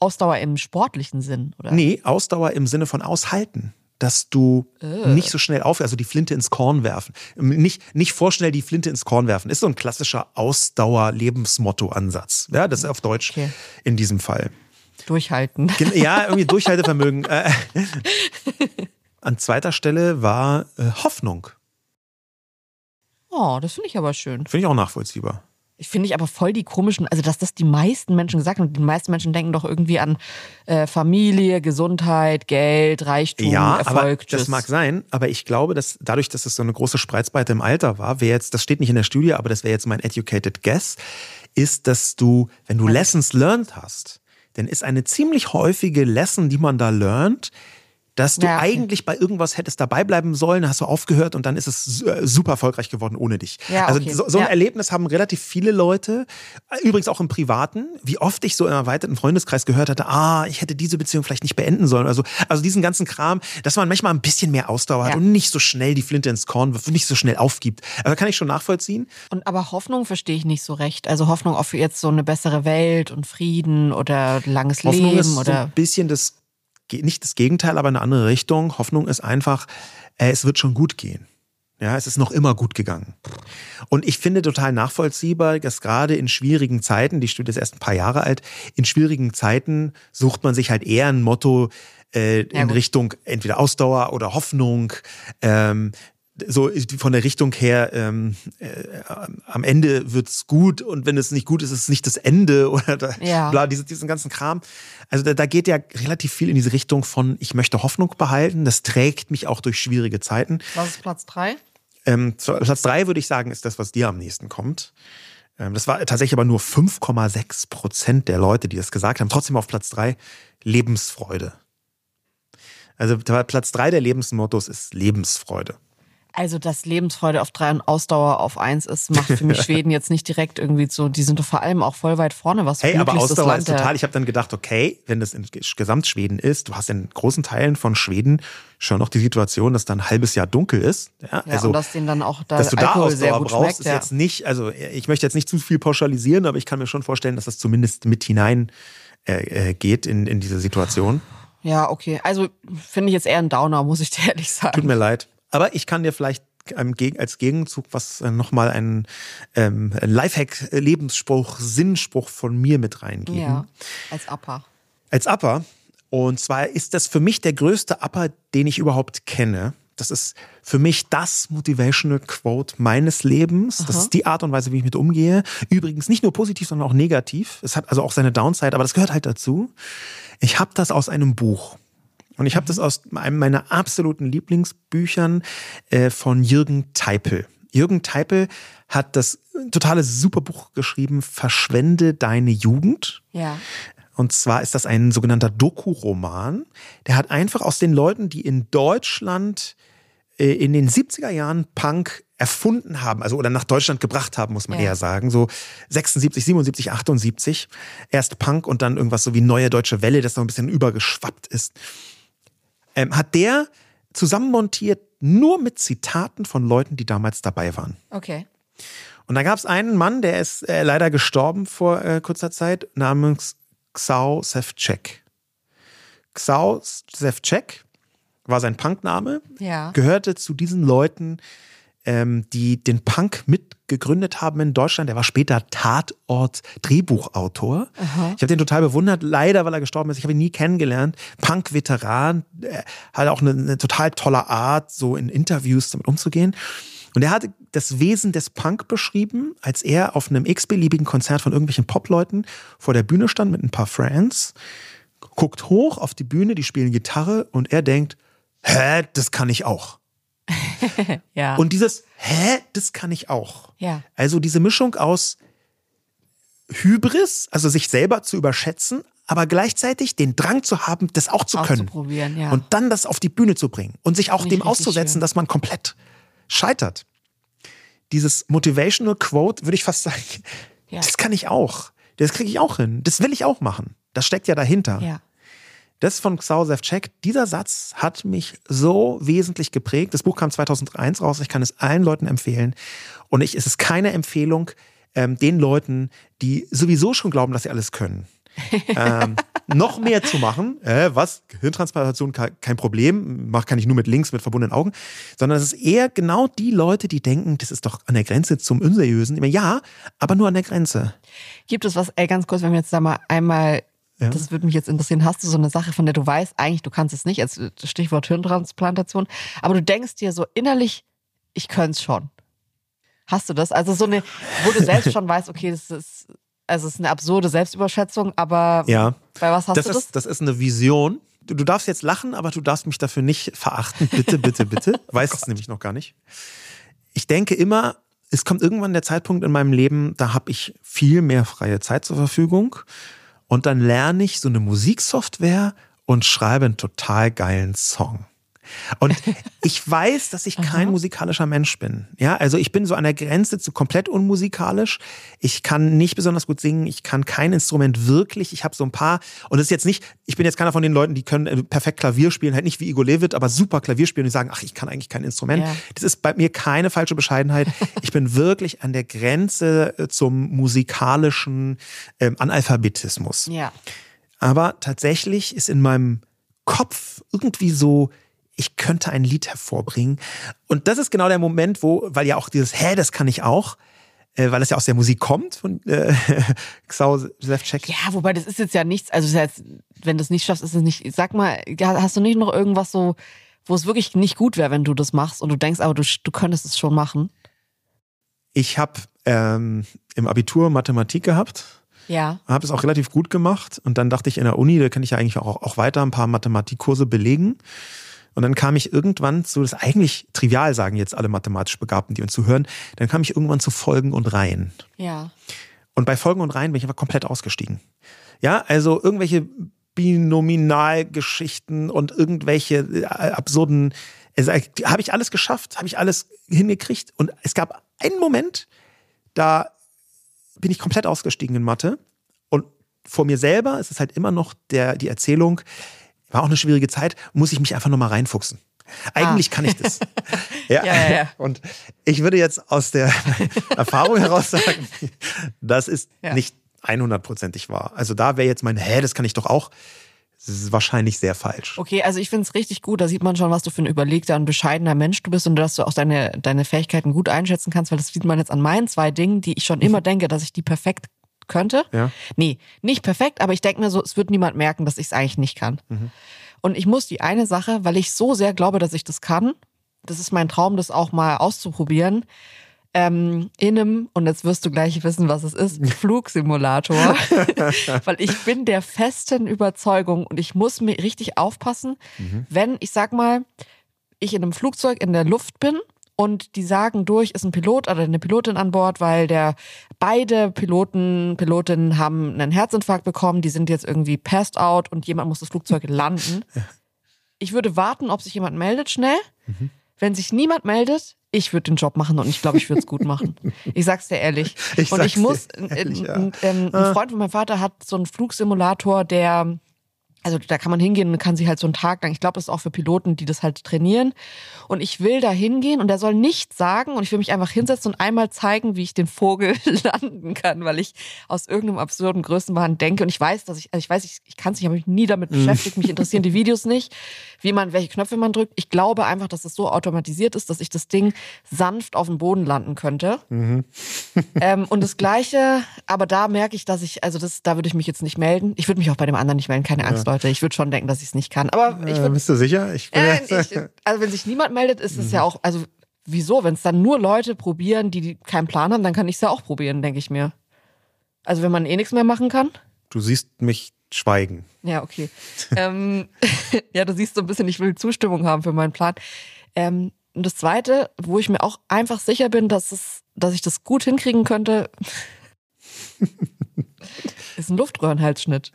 Ausdauer im sportlichen Sinn, oder? Nee, Ausdauer im Sinne von aushalten dass du äh. nicht so schnell auf, also die Flinte ins Korn werfen. Nicht, nicht vorschnell die Flinte ins Korn werfen. Ist so ein klassischer Ausdauer-Lebensmotto-Ansatz. Ja, das ist auf Deutsch okay. in diesem Fall. Durchhalten. Ja, irgendwie Durchhaltevermögen. Äh, an zweiter Stelle war äh, Hoffnung. Oh, das finde ich aber schön. Finde ich auch nachvollziehbar. Ich finde ich aber voll die komischen, also dass das die meisten Menschen gesagt haben. Die meisten Menschen denken doch irgendwie an äh, Familie, Gesundheit, Geld, Reichtum, ja, Erfolg. Aber das mag sein, aber ich glaube, dass dadurch, dass es so eine große Spreizbreite im Alter war, wäre jetzt, das steht nicht in der Studie, aber das wäre jetzt mein educated guess, ist, dass du, wenn du Lessons learned hast, dann ist eine ziemlich häufige Lesson, die man da lernt, dass du ja, eigentlich bei irgendwas hättest dabei bleiben sollen, hast du aufgehört und dann ist es äh, super erfolgreich geworden ohne dich. Ja, also okay. so, so, ein ja. Erlebnis haben relativ viele Leute, übrigens auch im Privaten, wie oft ich so im erweiterten Freundeskreis gehört hatte, ah, ich hätte diese Beziehung vielleicht nicht beenden sollen. Also, also diesen ganzen Kram, dass man manchmal ein bisschen mehr Ausdauer hat und nicht so schnell die Flinte ins Korn wirft, nicht so schnell aufgibt. Also kann ich schon nachvollziehen. Und aber Hoffnung verstehe ich nicht so recht. Also Hoffnung auf jetzt so eine bessere Welt und Frieden oder langes Hoffnung Leben ist oder so ein bisschen das nicht das Gegenteil, aber eine andere Richtung. Hoffnung ist einfach, äh, es wird schon gut gehen. Ja, es ist noch immer gut gegangen. Und ich finde total nachvollziehbar, dass gerade in schwierigen Zeiten, die Studie ist erst ein paar Jahre alt, in schwierigen Zeiten sucht man sich halt eher ein Motto äh, in ja, Richtung entweder Ausdauer oder Hoffnung. Ähm, so von der Richtung her, ähm, äh, am Ende wird's gut und wenn es nicht gut ist, ist es nicht das Ende oder da, ja. bla, diese, diesen ganzen Kram. Also da, da geht ja relativ viel in diese Richtung von, ich möchte Hoffnung behalten. Das trägt mich auch durch schwierige Zeiten. Was ist Platz drei? Ähm, Platz drei würde ich sagen, ist das, was dir am nächsten kommt. Ähm, das war tatsächlich aber nur 5,6 Prozent der Leute, die das gesagt haben. Trotzdem auf Platz drei Lebensfreude. Also Platz drei der Lebensmottos ist Lebensfreude. Also, dass Lebensfreude auf drei und Ausdauer auf eins ist, macht für mich Schweden jetzt nicht direkt irgendwie so. Die sind doch vor allem auch voll weit vorne, was Hey, aber Ausdauer Land ist total. Ich habe dann gedacht, okay, wenn das in Gesamtschweden ist, du hast in großen Teilen von Schweden schon noch die Situation, dass da ein halbes Jahr dunkel ist. Ja, ja also, und dass denen dann auch da dass du da Ausdauer sehr gut brauchst, schmeckt, ist ja. jetzt nicht. Also, ich möchte jetzt nicht zu viel pauschalisieren, aber ich kann mir schon vorstellen, dass das zumindest mit hinein äh, äh geht in, in diese Situation. Ja, okay. Also finde ich jetzt eher ein Downer, muss ich dir ehrlich sagen. Tut mir leid. Aber ich kann dir vielleicht als Gegenzug was äh, nochmal einen ähm, Lifehack, Lebensspruch, Sinnspruch von mir mit reingeben. Ja, als Upper. Als Upper. Und zwar ist das für mich der größte Upper, den ich überhaupt kenne. das ist für mich das Motivational Quote meines Lebens. Das Aha. ist die Art und Weise, wie ich mit umgehe. Übrigens nicht nur positiv, sondern auch negativ. Es hat also auch seine Downside, aber das gehört halt dazu. Ich habe das aus einem Buch. Und ich habe das aus einem meiner absoluten Lieblingsbüchern äh, von Jürgen Teipel. Jürgen Teipel hat das totale Superbuch geschrieben, Verschwende deine Jugend. Ja. Und zwar ist das ein sogenannter Doku-Roman. Der hat einfach aus den Leuten, die in Deutschland äh, in den 70er Jahren Punk erfunden haben, also oder nach Deutschland gebracht haben, muss man Ja. eher sagen, so 76, 77, 78, erst Punk und dann irgendwas so wie Neue Deutsche Welle, das noch ein bisschen übergeschwappt ist, ähm, hat der zusammenmontiert nur mit Zitaten von Leuten, die damals dabei waren. Okay. Und da gab es einen Mann, der ist äh, leider gestorben vor äh, kurzer Zeit, namens Xau Sevcek. Xau Sevcek war sein Punkname, Ja. gehörte zu diesen Leuten, ähm, die den Punk mitgegründet haben in Deutschland. Er war später Tatort-Drehbuchautor. Ich habe den total bewundert, leider, weil er gestorben ist. Ich habe ihn nie kennengelernt. Punk-Veteran, äh, hat auch eine, eine total tolle Art, so in Interviews damit umzugehen. Und er hat das Wesen des Punk beschrieben, als er auf einem x-beliebigen Konzert von irgendwelchen Popleuten vor der Bühne stand mit ein paar Friends, guckt hoch auf die Bühne, die spielen Gitarre und er denkt, hä, das kann ich auch. Ja. Und dieses, hä, das kann ich auch. ja. Also diese Mischung aus Hybris, also sich selber zu überschätzen, aber gleichzeitig den Drang zu haben, das auch zu können. Auszuprobieren, ja. Und dann das auf die Bühne zu bringen und sich auch dem auszusetzen, schön. dass man komplett scheitert. Dieses Motivational Quote, würde ich fast sagen, Ja. das kann ich auch. Das kriege ich auch hin. Das will ich auch machen. Das steckt ja dahinter. ja. Das von Xau Sevcek, dieser Satz hat mich so wesentlich geprägt. Das Buch kam 2001 raus. Ich kann es allen Leuten empfehlen. Und ich, es ist keine Empfehlung ähm, den Leuten, die sowieso schon glauben, dass sie alles können. ähm, noch mehr zu machen. Äh, was? Gehirntransplantation ke- kein Problem. Mach kann ich nur mit links mit verbundenen Augen. Sondern es ist eher genau die Leute, die denken, das ist doch an der Grenze zum Unseriösen. Immer ja, aber nur an der Grenze. Gibt es was, ey, ganz kurz, wenn wir jetzt da mal einmal, Ja. das würde mich jetzt interessieren, hast du so eine Sache, von der du weißt, eigentlich du kannst es nicht, als Stichwort Hirntransplantation, aber du denkst dir so innerlich, ich könnte es schon. Hast du das? Also so eine, wo du selbst schon weißt, okay, das ist, also es ist eine absurde Selbstüberschätzung, aber Ja. bei was hast das du das? ist, das ist eine Vision. Du, du darfst jetzt lachen, aber du darfst mich dafür nicht verachten. Bitte, bitte, bitte. Weiß es nämlich noch gar nicht. Ich denke immer, es kommt irgendwann der Zeitpunkt in meinem Leben, da habe ich viel mehr freie Zeit zur Verfügung. Und dann lerne ich so eine Musiksoftware und schreibe einen total geilen Song. Und ich weiß, dass ich kein musikalischer Mensch bin. Ja, also ich bin so an der Grenze zu komplett unmusikalisch. Ich kann nicht besonders gut singen. Ich kann kein Instrument wirklich. Ich habe so ein paar. Und das ist jetzt nicht, ich bin jetzt keiner von den Leuten, die können äh, perfekt Klavier spielen, halt nicht wie Igor Levit, aber super Klavier spielen und sagen, ach, ich kann eigentlich kein Instrument. Ja. Das ist bei mir keine falsche Bescheidenheit. Ich bin wirklich an der Grenze äh, zum musikalischen ähm, Analphabetismus. ja. Aber tatsächlich ist in meinem Kopf irgendwie so, ich könnte ein Lied hervorbringen. Und das ist genau der Moment, wo, weil ja auch dieses, hä, das kann ich auch, äh, weil es ja aus der Musik kommt von äh, Xau Sevcek. Ja, wobei das ist jetzt ja nichts, also jetzt, wenn du es nicht schaffst, ist es nicht, sag mal, hast du nicht noch irgendwas so, wo es wirklich nicht gut wäre, wenn du das machst und du denkst, aber du, du könntest es schon machen? Ich habe ähm, im Abitur Mathematik gehabt, Ja. habe es auch relativ gut gemacht und dann dachte ich in der Uni, da kann ich ja eigentlich auch, auch weiter ein paar Mathematikkurse belegen. Und dann kam ich irgendwann zu, das ist eigentlich trivial sagen jetzt alle mathematisch Begabten, die uns zuhören, dann kam ich irgendwann zu Folgen und Reihen. Ja. Und bei Folgen und Reihen bin ich einfach komplett ausgestiegen. Ja, also irgendwelche Binominalgeschichten und irgendwelche äh, absurden, also, habe ich alles geschafft, habe ich alles hingekriegt. Und es gab einen Moment, da bin ich komplett ausgestiegen in Mathe. Und vor mir selber ist es halt immer noch der, die Erzählung, war auch eine schwierige Zeit, muss ich mich einfach nochmal reinfuchsen. Eigentlich kann ich das. Ja. Ah. Ja, ja, ja. Und ich würde jetzt aus der Erfahrung heraus sagen, das ist Ja. nicht 100%ig wahr. Also da wäre jetzt mein, hä, das kann ich doch auch, das ist wahrscheinlich sehr falsch. Okay, also ich finde es richtig gut, da sieht man schon, was du für ein überlegter und bescheidener Mensch du bist und dass du auch deine, deine Fähigkeiten gut einschätzen kannst, weil das sieht man jetzt an meinen zwei Dingen, die ich schon immer denke, dass ich die perfekt könnte. Ja. Nee, nicht perfekt, aber ich denke mir so, es wird niemand merken, dass ich es eigentlich nicht kann. Und ich muss die eine Sache, weil ich so sehr glaube, dass ich das kann, das ist mein Traum, das auch mal auszuprobieren. Ähm, in einem, und jetzt wirst du gleich wissen, was es ist, Flugsimulator. Weil ich bin der festen Überzeugung und ich muss mir richtig aufpassen, mhm. wenn, ich sag mal, ich in einem Flugzeug in der Luft bin und die sagen durch, ist ein Pilot oder eine Pilotin an Bord, weil der beide Piloten, Pilotinnen haben einen Herzinfarkt bekommen, die sind jetzt irgendwie passed out und jemand muss das Flugzeug landen. Ich würde warten, ob sich jemand meldet schnell. Mhm. Wenn sich niemand meldet, ich würde den Job machen und ich glaube, ich würde es gut machen. Ich sag's dir ehrlich. Ich und ich muss, ehrlich, ja. ein, ein, ein ah. Freund von meinem Vater hat so einen Flugsimulator, der also da kann man hingehen und kann sich halt so einen Tag lang, ich glaube, das ist auch für Piloten, die das halt trainieren. Und ich will da hingehen und er soll nichts sagen und ich will mich einfach hinsetzen und einmal zeigen, wie ich den Vogel landen kann, weil ich aus irgendeinem absurden Größenwahn denke und ich weiß, dass ich, also ich weiß, ich, ich kann es nicht, habe mich nie damit mhm. beschäftigt, mich interessieren die Videos nicht, wie man, welche Knöpfe man drückt. Ich glaube einfach, dass es das so automatisiert ist, dass ich das Ding sanft auf dem Boden landen könnte. Mhm. ähm, und das Gleiche, aber da merke ich, dass ich, also das, da würde ich mich jetzt nicht melden. Ich würde mich auch bei dem anderen nicht melden, keine Angst. Leute. Ich würde schon denken, dass ich es nicht kann. Aber ich würd, äh, Bist du sicher? Ich bin äh, ich, also wenn sich niemand meldet, ist es ja auch, also wieso? Wenn es dann nur Leute probieren, die keinen Plan haben, dann kann ich es ja auch probieren, denke ich mir. Also wenn man eh nichts mehr machen kann. Du siehst mich schweigen. Ja, okay. ähm, ja, du siehst so ein bisschen, ich will Zustimmung haben für meinen Plan. Ähm, und das Zweite, wo ich mir auch einfach sicher bin, dass, es, dass ich das gut hinkriegen könnte, ist ein Luftröhrenhalsschnitt.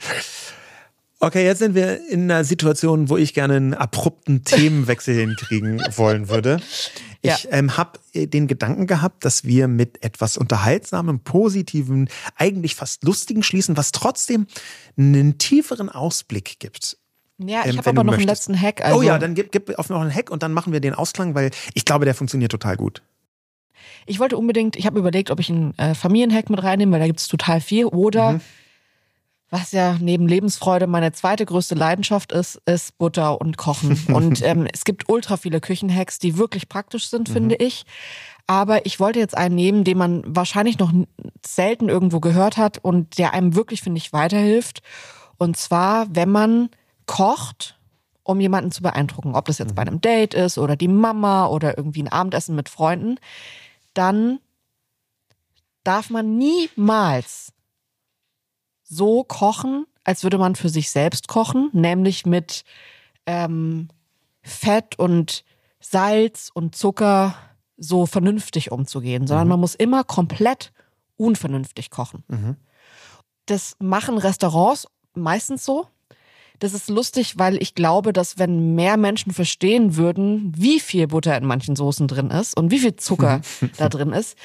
Okay, jetzt sind wir in einer Situation, wo ich gerne einen abrupten Themenwechsel hinkriegen wollen würde. Ich ja. ähm, habe äh, den Gedanken gehabt, dass wir mit etwas Unterhaltsamem, Positiven, eigentlich fast Lustigen schließen, was trotzdem einen tieferen Ausblick gibt. Ja, ich ähm, habe aber noch möchtest. einen letzten Hack. Also. Oh ja, dann gib, gib auf noch einen Hack und dann machen wir den Ausklang, weil ich glaube, der funktioniert total gut. Ich wollte unbedingt, ich habe überlegt, ob ich einen äh, Familienhack mit reinnehme, weil da gibt es total viel. Oder mhm was ja neben Lebensfreude meine zweite größte Leidenschaft ist, ist Butter und Kochen. und ähm, es gibt ultra viele Küchenhacks, die wirklich praktisch sind, mhm. finde ich. Aber ich wollte jetzt einen nehmen, den man wahrscheinlich noch selten irgendwo gehört hat und der einem wirklich, finde ich, weiterhilft. Und zwar, wenn man kocht, um jemanden zu beeindrucken, ob das jetzt bei mhm. einem Date ist oder die Mama oder irgendwie ein Abendessen mit Freunden, dann darf man niemals so kochen, als würde man für sich selbst kochen, nämlich mit ähm, Fett und Salz und Zucker so vernünftig umzugehen, sondern mhm. man muss immer komplett unvernünftig kochen. Mhm. Das machen Restaurants meistens so. Das ist lustig, weil ich glaube, dass wenn mehr Menschen verstehen würden, wie viel Butter in manchen Soßen drin ist und wie viel Zucker da drin ist,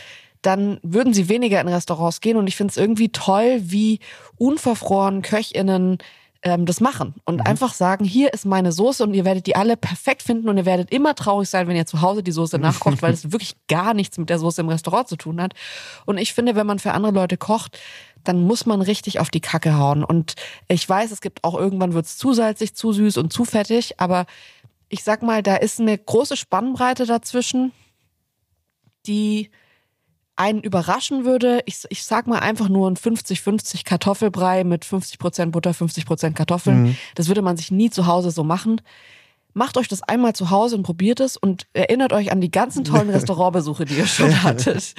dann würden sie weniger in Restaurants gehen. Und ich finde es irgendwie toll, wie unverfroren KöchInnen ähm, das machen und mhm. einfach sagen, hier ist meine Soße und ihr werdet die alle perfekt finden und ihr werdet immer traurig sein, wenn ihr zu Hause die Soße nachkocht, weil es wirklich gar nichts mit der Soße im Restaurant zu tun hat. Und ich finde, wenn man für andere Leute kocht, dann muss man richtig auf die Kacke hauen. Und ich weiß, es gibt auch irgendwann wird es zu salzig, zu süß und zu fettig, aber ich sag mal, da ist eine große Spannbreite dazwischen, die einen überraschen würde, ich, ich sag mal einfach nur ein 50-50 Kartoffelbrei mit 50% Butter, 50% Kartoffeln. Mhm. Das würde man sich nie zu Hause so machen. Macht euch das einmal zu Hause und probiert es und erinnert euch an die ganzen tollen Restaurantbesuche, die ihr schon hattet.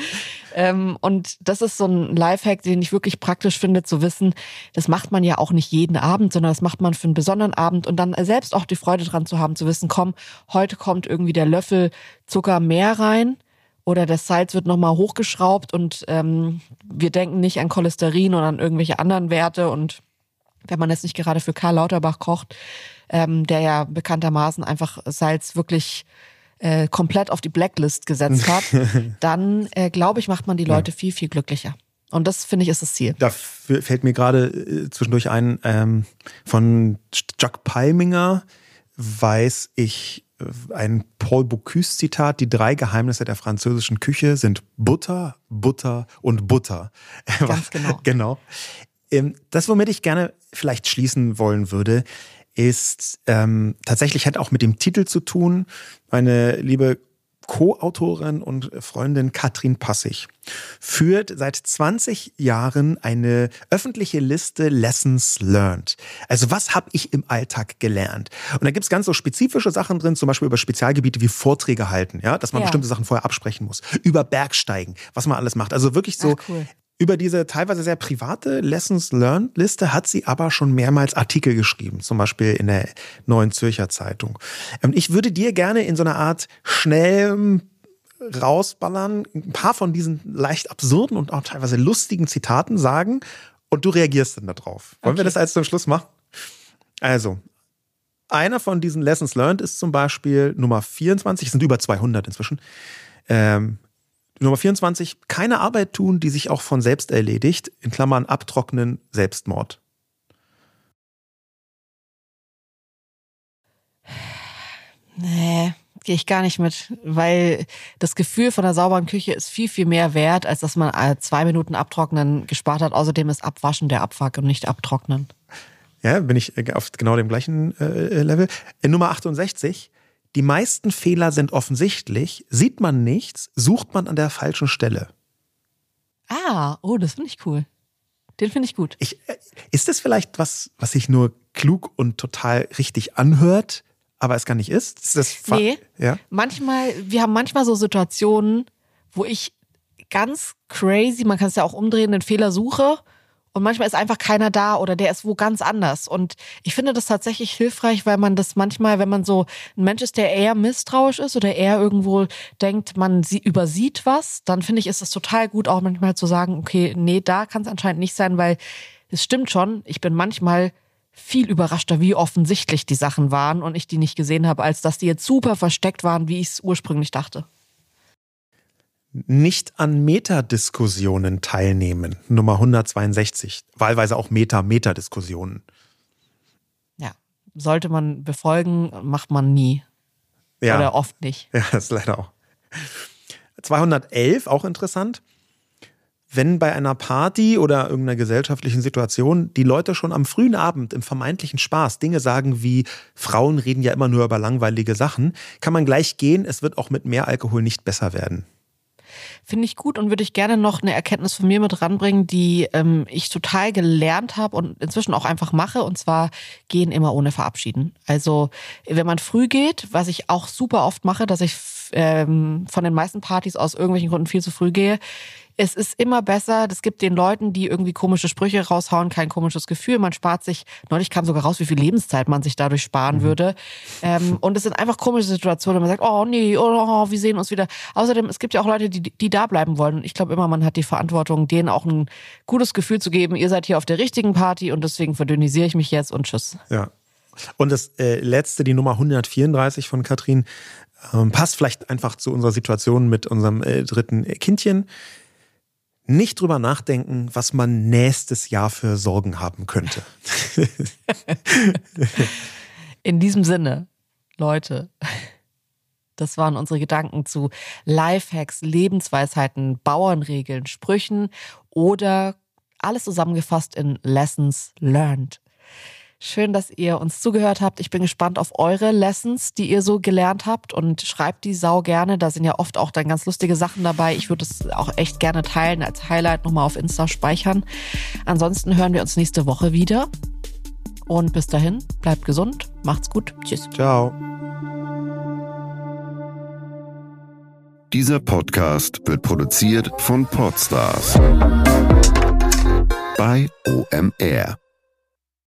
ähm, und das ist so ein Lifehack, den ich wirklich praktisch finde zu wissen. Das macht man ja auch nicht jeden Abend, sondern das macht man für einen besonderen Abend und dann selbst auch die Freude dran zu haben, zu wissen, komm, heute kommt irgendwie der Löffel Zucker mehr rein oder das Salz wird nochmal hochgeschraubt und ähm, wir denken nicht an Cholesterin oder an irgendwelche anderen Werte. Und wenn man jetzt nicht gerade für Karl Lauterbach kocht, ähm, der ja bekanntermaßen einfach Salz wirklich äh, komplett auf die Blacklist gesetzt hat, dann äh, glaube ich, macht man die Leute ja. viel, viel glücklicher. Und das finde ich ist das Ziel. Da fällt mir gerade äh, zwischendurch ein, ähm, von Jack Palminger weiß ich ein Paul Bocuse-Zitat, die drei Geheimnisse der französischen Küche sind Butter, Butter und Butter. Ganz genau. genau. Ähm, das, womit ich gerne vielleicht schließen wollen würde, ist ähm, tatsächlich hat auch mit dem Titel zu tun. Meine liebe Co-Autorin und Freundin Katrin Passig führt seit 20 Jahren eine öffentliche Liste Lessons Learned. Also was habe ich im Alltag gelernt? Und da gibt's ganz so spezifische Sachen drin, zum Beispiel über Spezialgebiete wie Vorträge halten, ja, dass man ja. bestimmte Sachen vorher absprechen muss, über Bergsteigen, was man alles macht. Also wirklich so Ach, cool. Über diese teilweise sehr private Lessons Learned Liste hat sie aber schon mehrmals Artikel geschrieben, zum Beispiel in der Neuen Zürcher Zeitung. Und ich würde dir gerne in so einer Art schnell rausballern, ein paar von diesen leicht absurden und auch teilweise lustigen Zitaten sagen und du reagierst dann darauf. Wollen okay. wir das als zum Schluss machen? Also, einer von diesen Lessons Learned ist zum Beispiel Nummer 24, es sind über 200 inzwischen. Ähm, Nummer 24, keine Arbeit tun, die sich auch von selbst erledigt, in Klammern abtrocknen, Selbstmord. Nee, gehe ich gar nicht mit, weil das Gefühl von einer sauberen Küche ist viel, viel mehr wert, als dass man äh, zwei Minuten abtrocknen gespart hat. Außerdem ist Abwaschen der Abfuck und nicht abtrocknen. Ja, bin ich äh, auf genau dem gleichen äh, Level. In Nummer 68, die meisten Fehler sind offensichtlich, sieht man nichts, sucht man an der falschen Stelle. Ah, oh, das finde ich cool. Den finde ich gut. Ich, äh, ist das vielleicht was, was sich nur klug und total richtig anhört, aber es gar nicht ist? ist das nee. Ja? Manchmal, wir haben manchmal so Situationen, wo ich ganz crazy, man kann es ja auch umdrehen, den Fehler suche und manchmal ist einfach keiner da oder der ist wo ganz anders. Und ich finde das tatsächlich hilfreich, weil man das manchmal, wenn man so ein Mensch ist, der eher misstrauisch ist oder eher irgendwo denkt, man sie übersieht was, dann finde ich, ist es total gut, auch manchmal zu sagen, okay, nee, da kann es anscheinend nicht sein, weil es stimmt schon, ich bin manchmal viel überraschter, wie offensichtlich die Sachen waren und ich die nicht gesehen habe, als dass die jetzt super versteckt waren, wie ich es ursprünglich dachte nicht an Metadiskussionen teilnehmen. Nummer 162. Wahlweise auch Meta-Metadiskussionen. Ja, sollte man befolgen, macht man nie. Ja. Oder oft nicht. Ja, das ist leider auch. 211, auch interessant. Wenn bei einer Party oder irgendeiner gesellschaftlichen Situation die Leute schon am frühen Abend im vermeintlichen Spaß Dinge sagen wie Frauen reden ja immer nur über langweilige Sachen, kann man gleich gehen, es wird auch mit mehr Alkohol nicht besser werden. Finde ich gut und würde ich gerne noch eine Erkenntnis von mir mit ranbringen, die ähm, ich total gelernt habe und inzwischen auch einfach mache. Und zwar gehen immer ohne verabschieden. Also wenn man früh geht, was ich auch super oft mache, dass ich ähm, von den meisten Partys aus irgendwelchen Gründen viel zu früh gehe, es ist immer besser, das gibt den Leuten, die irgendwie komische Sprüche raushauen, kein komisches Gefühl. Man spart sich, neulich kam sogar raus, wie viel Lebenszeit man sich dadurch sparen mhm. würde. Ähm, und es sind einfach komische Situationen. Man sagt, oh nee, oh, oh, wir sehen uns wieder. Außerdem, es gibt ja auch Leute, die, die da bleiben wollen. Ich glaube immer, man hat die Verantwortung, denen auch ein gutes Gefühl zu geben, ihr seid hier auf der richtigen Party und deswegen verdünnisiere ich mich jetzt und tschüss. Ja. Und das äh, letzte, die Nummer 134 von Katrin, ähm, passt vielleicht einfach zu unserer Situation mit unserem äh, dritten Kindchen nicht drüber nachdenken, was man nächstes Jahr für Sorgen haben könnte. In diesem Sinne, Leute, das waren unsere Gedanken zu Lifehacks, Lebensweisheiten, Bauernregeln, Sprüchen oder alles zusammengefasst in Lessons Learned. Schön, dass ihr uns zugehört habt. Ich bin gespannt auf eure Lessons, die ihr so gelernt habt und schreibt die sau gerne. Da sind ja oft auch dann ganz lustige Sachen dabei. Ich würde es auch echt gerne teilen, als Highlight nochmal auf Insta speichern. Ansonsten hören wir uns nächste Woche wieder. Und bis dahin, bleibt gesund, macht's gut. Tschüss. Ciao. Dieser Podcast wird produziert von Podstars bei OMR.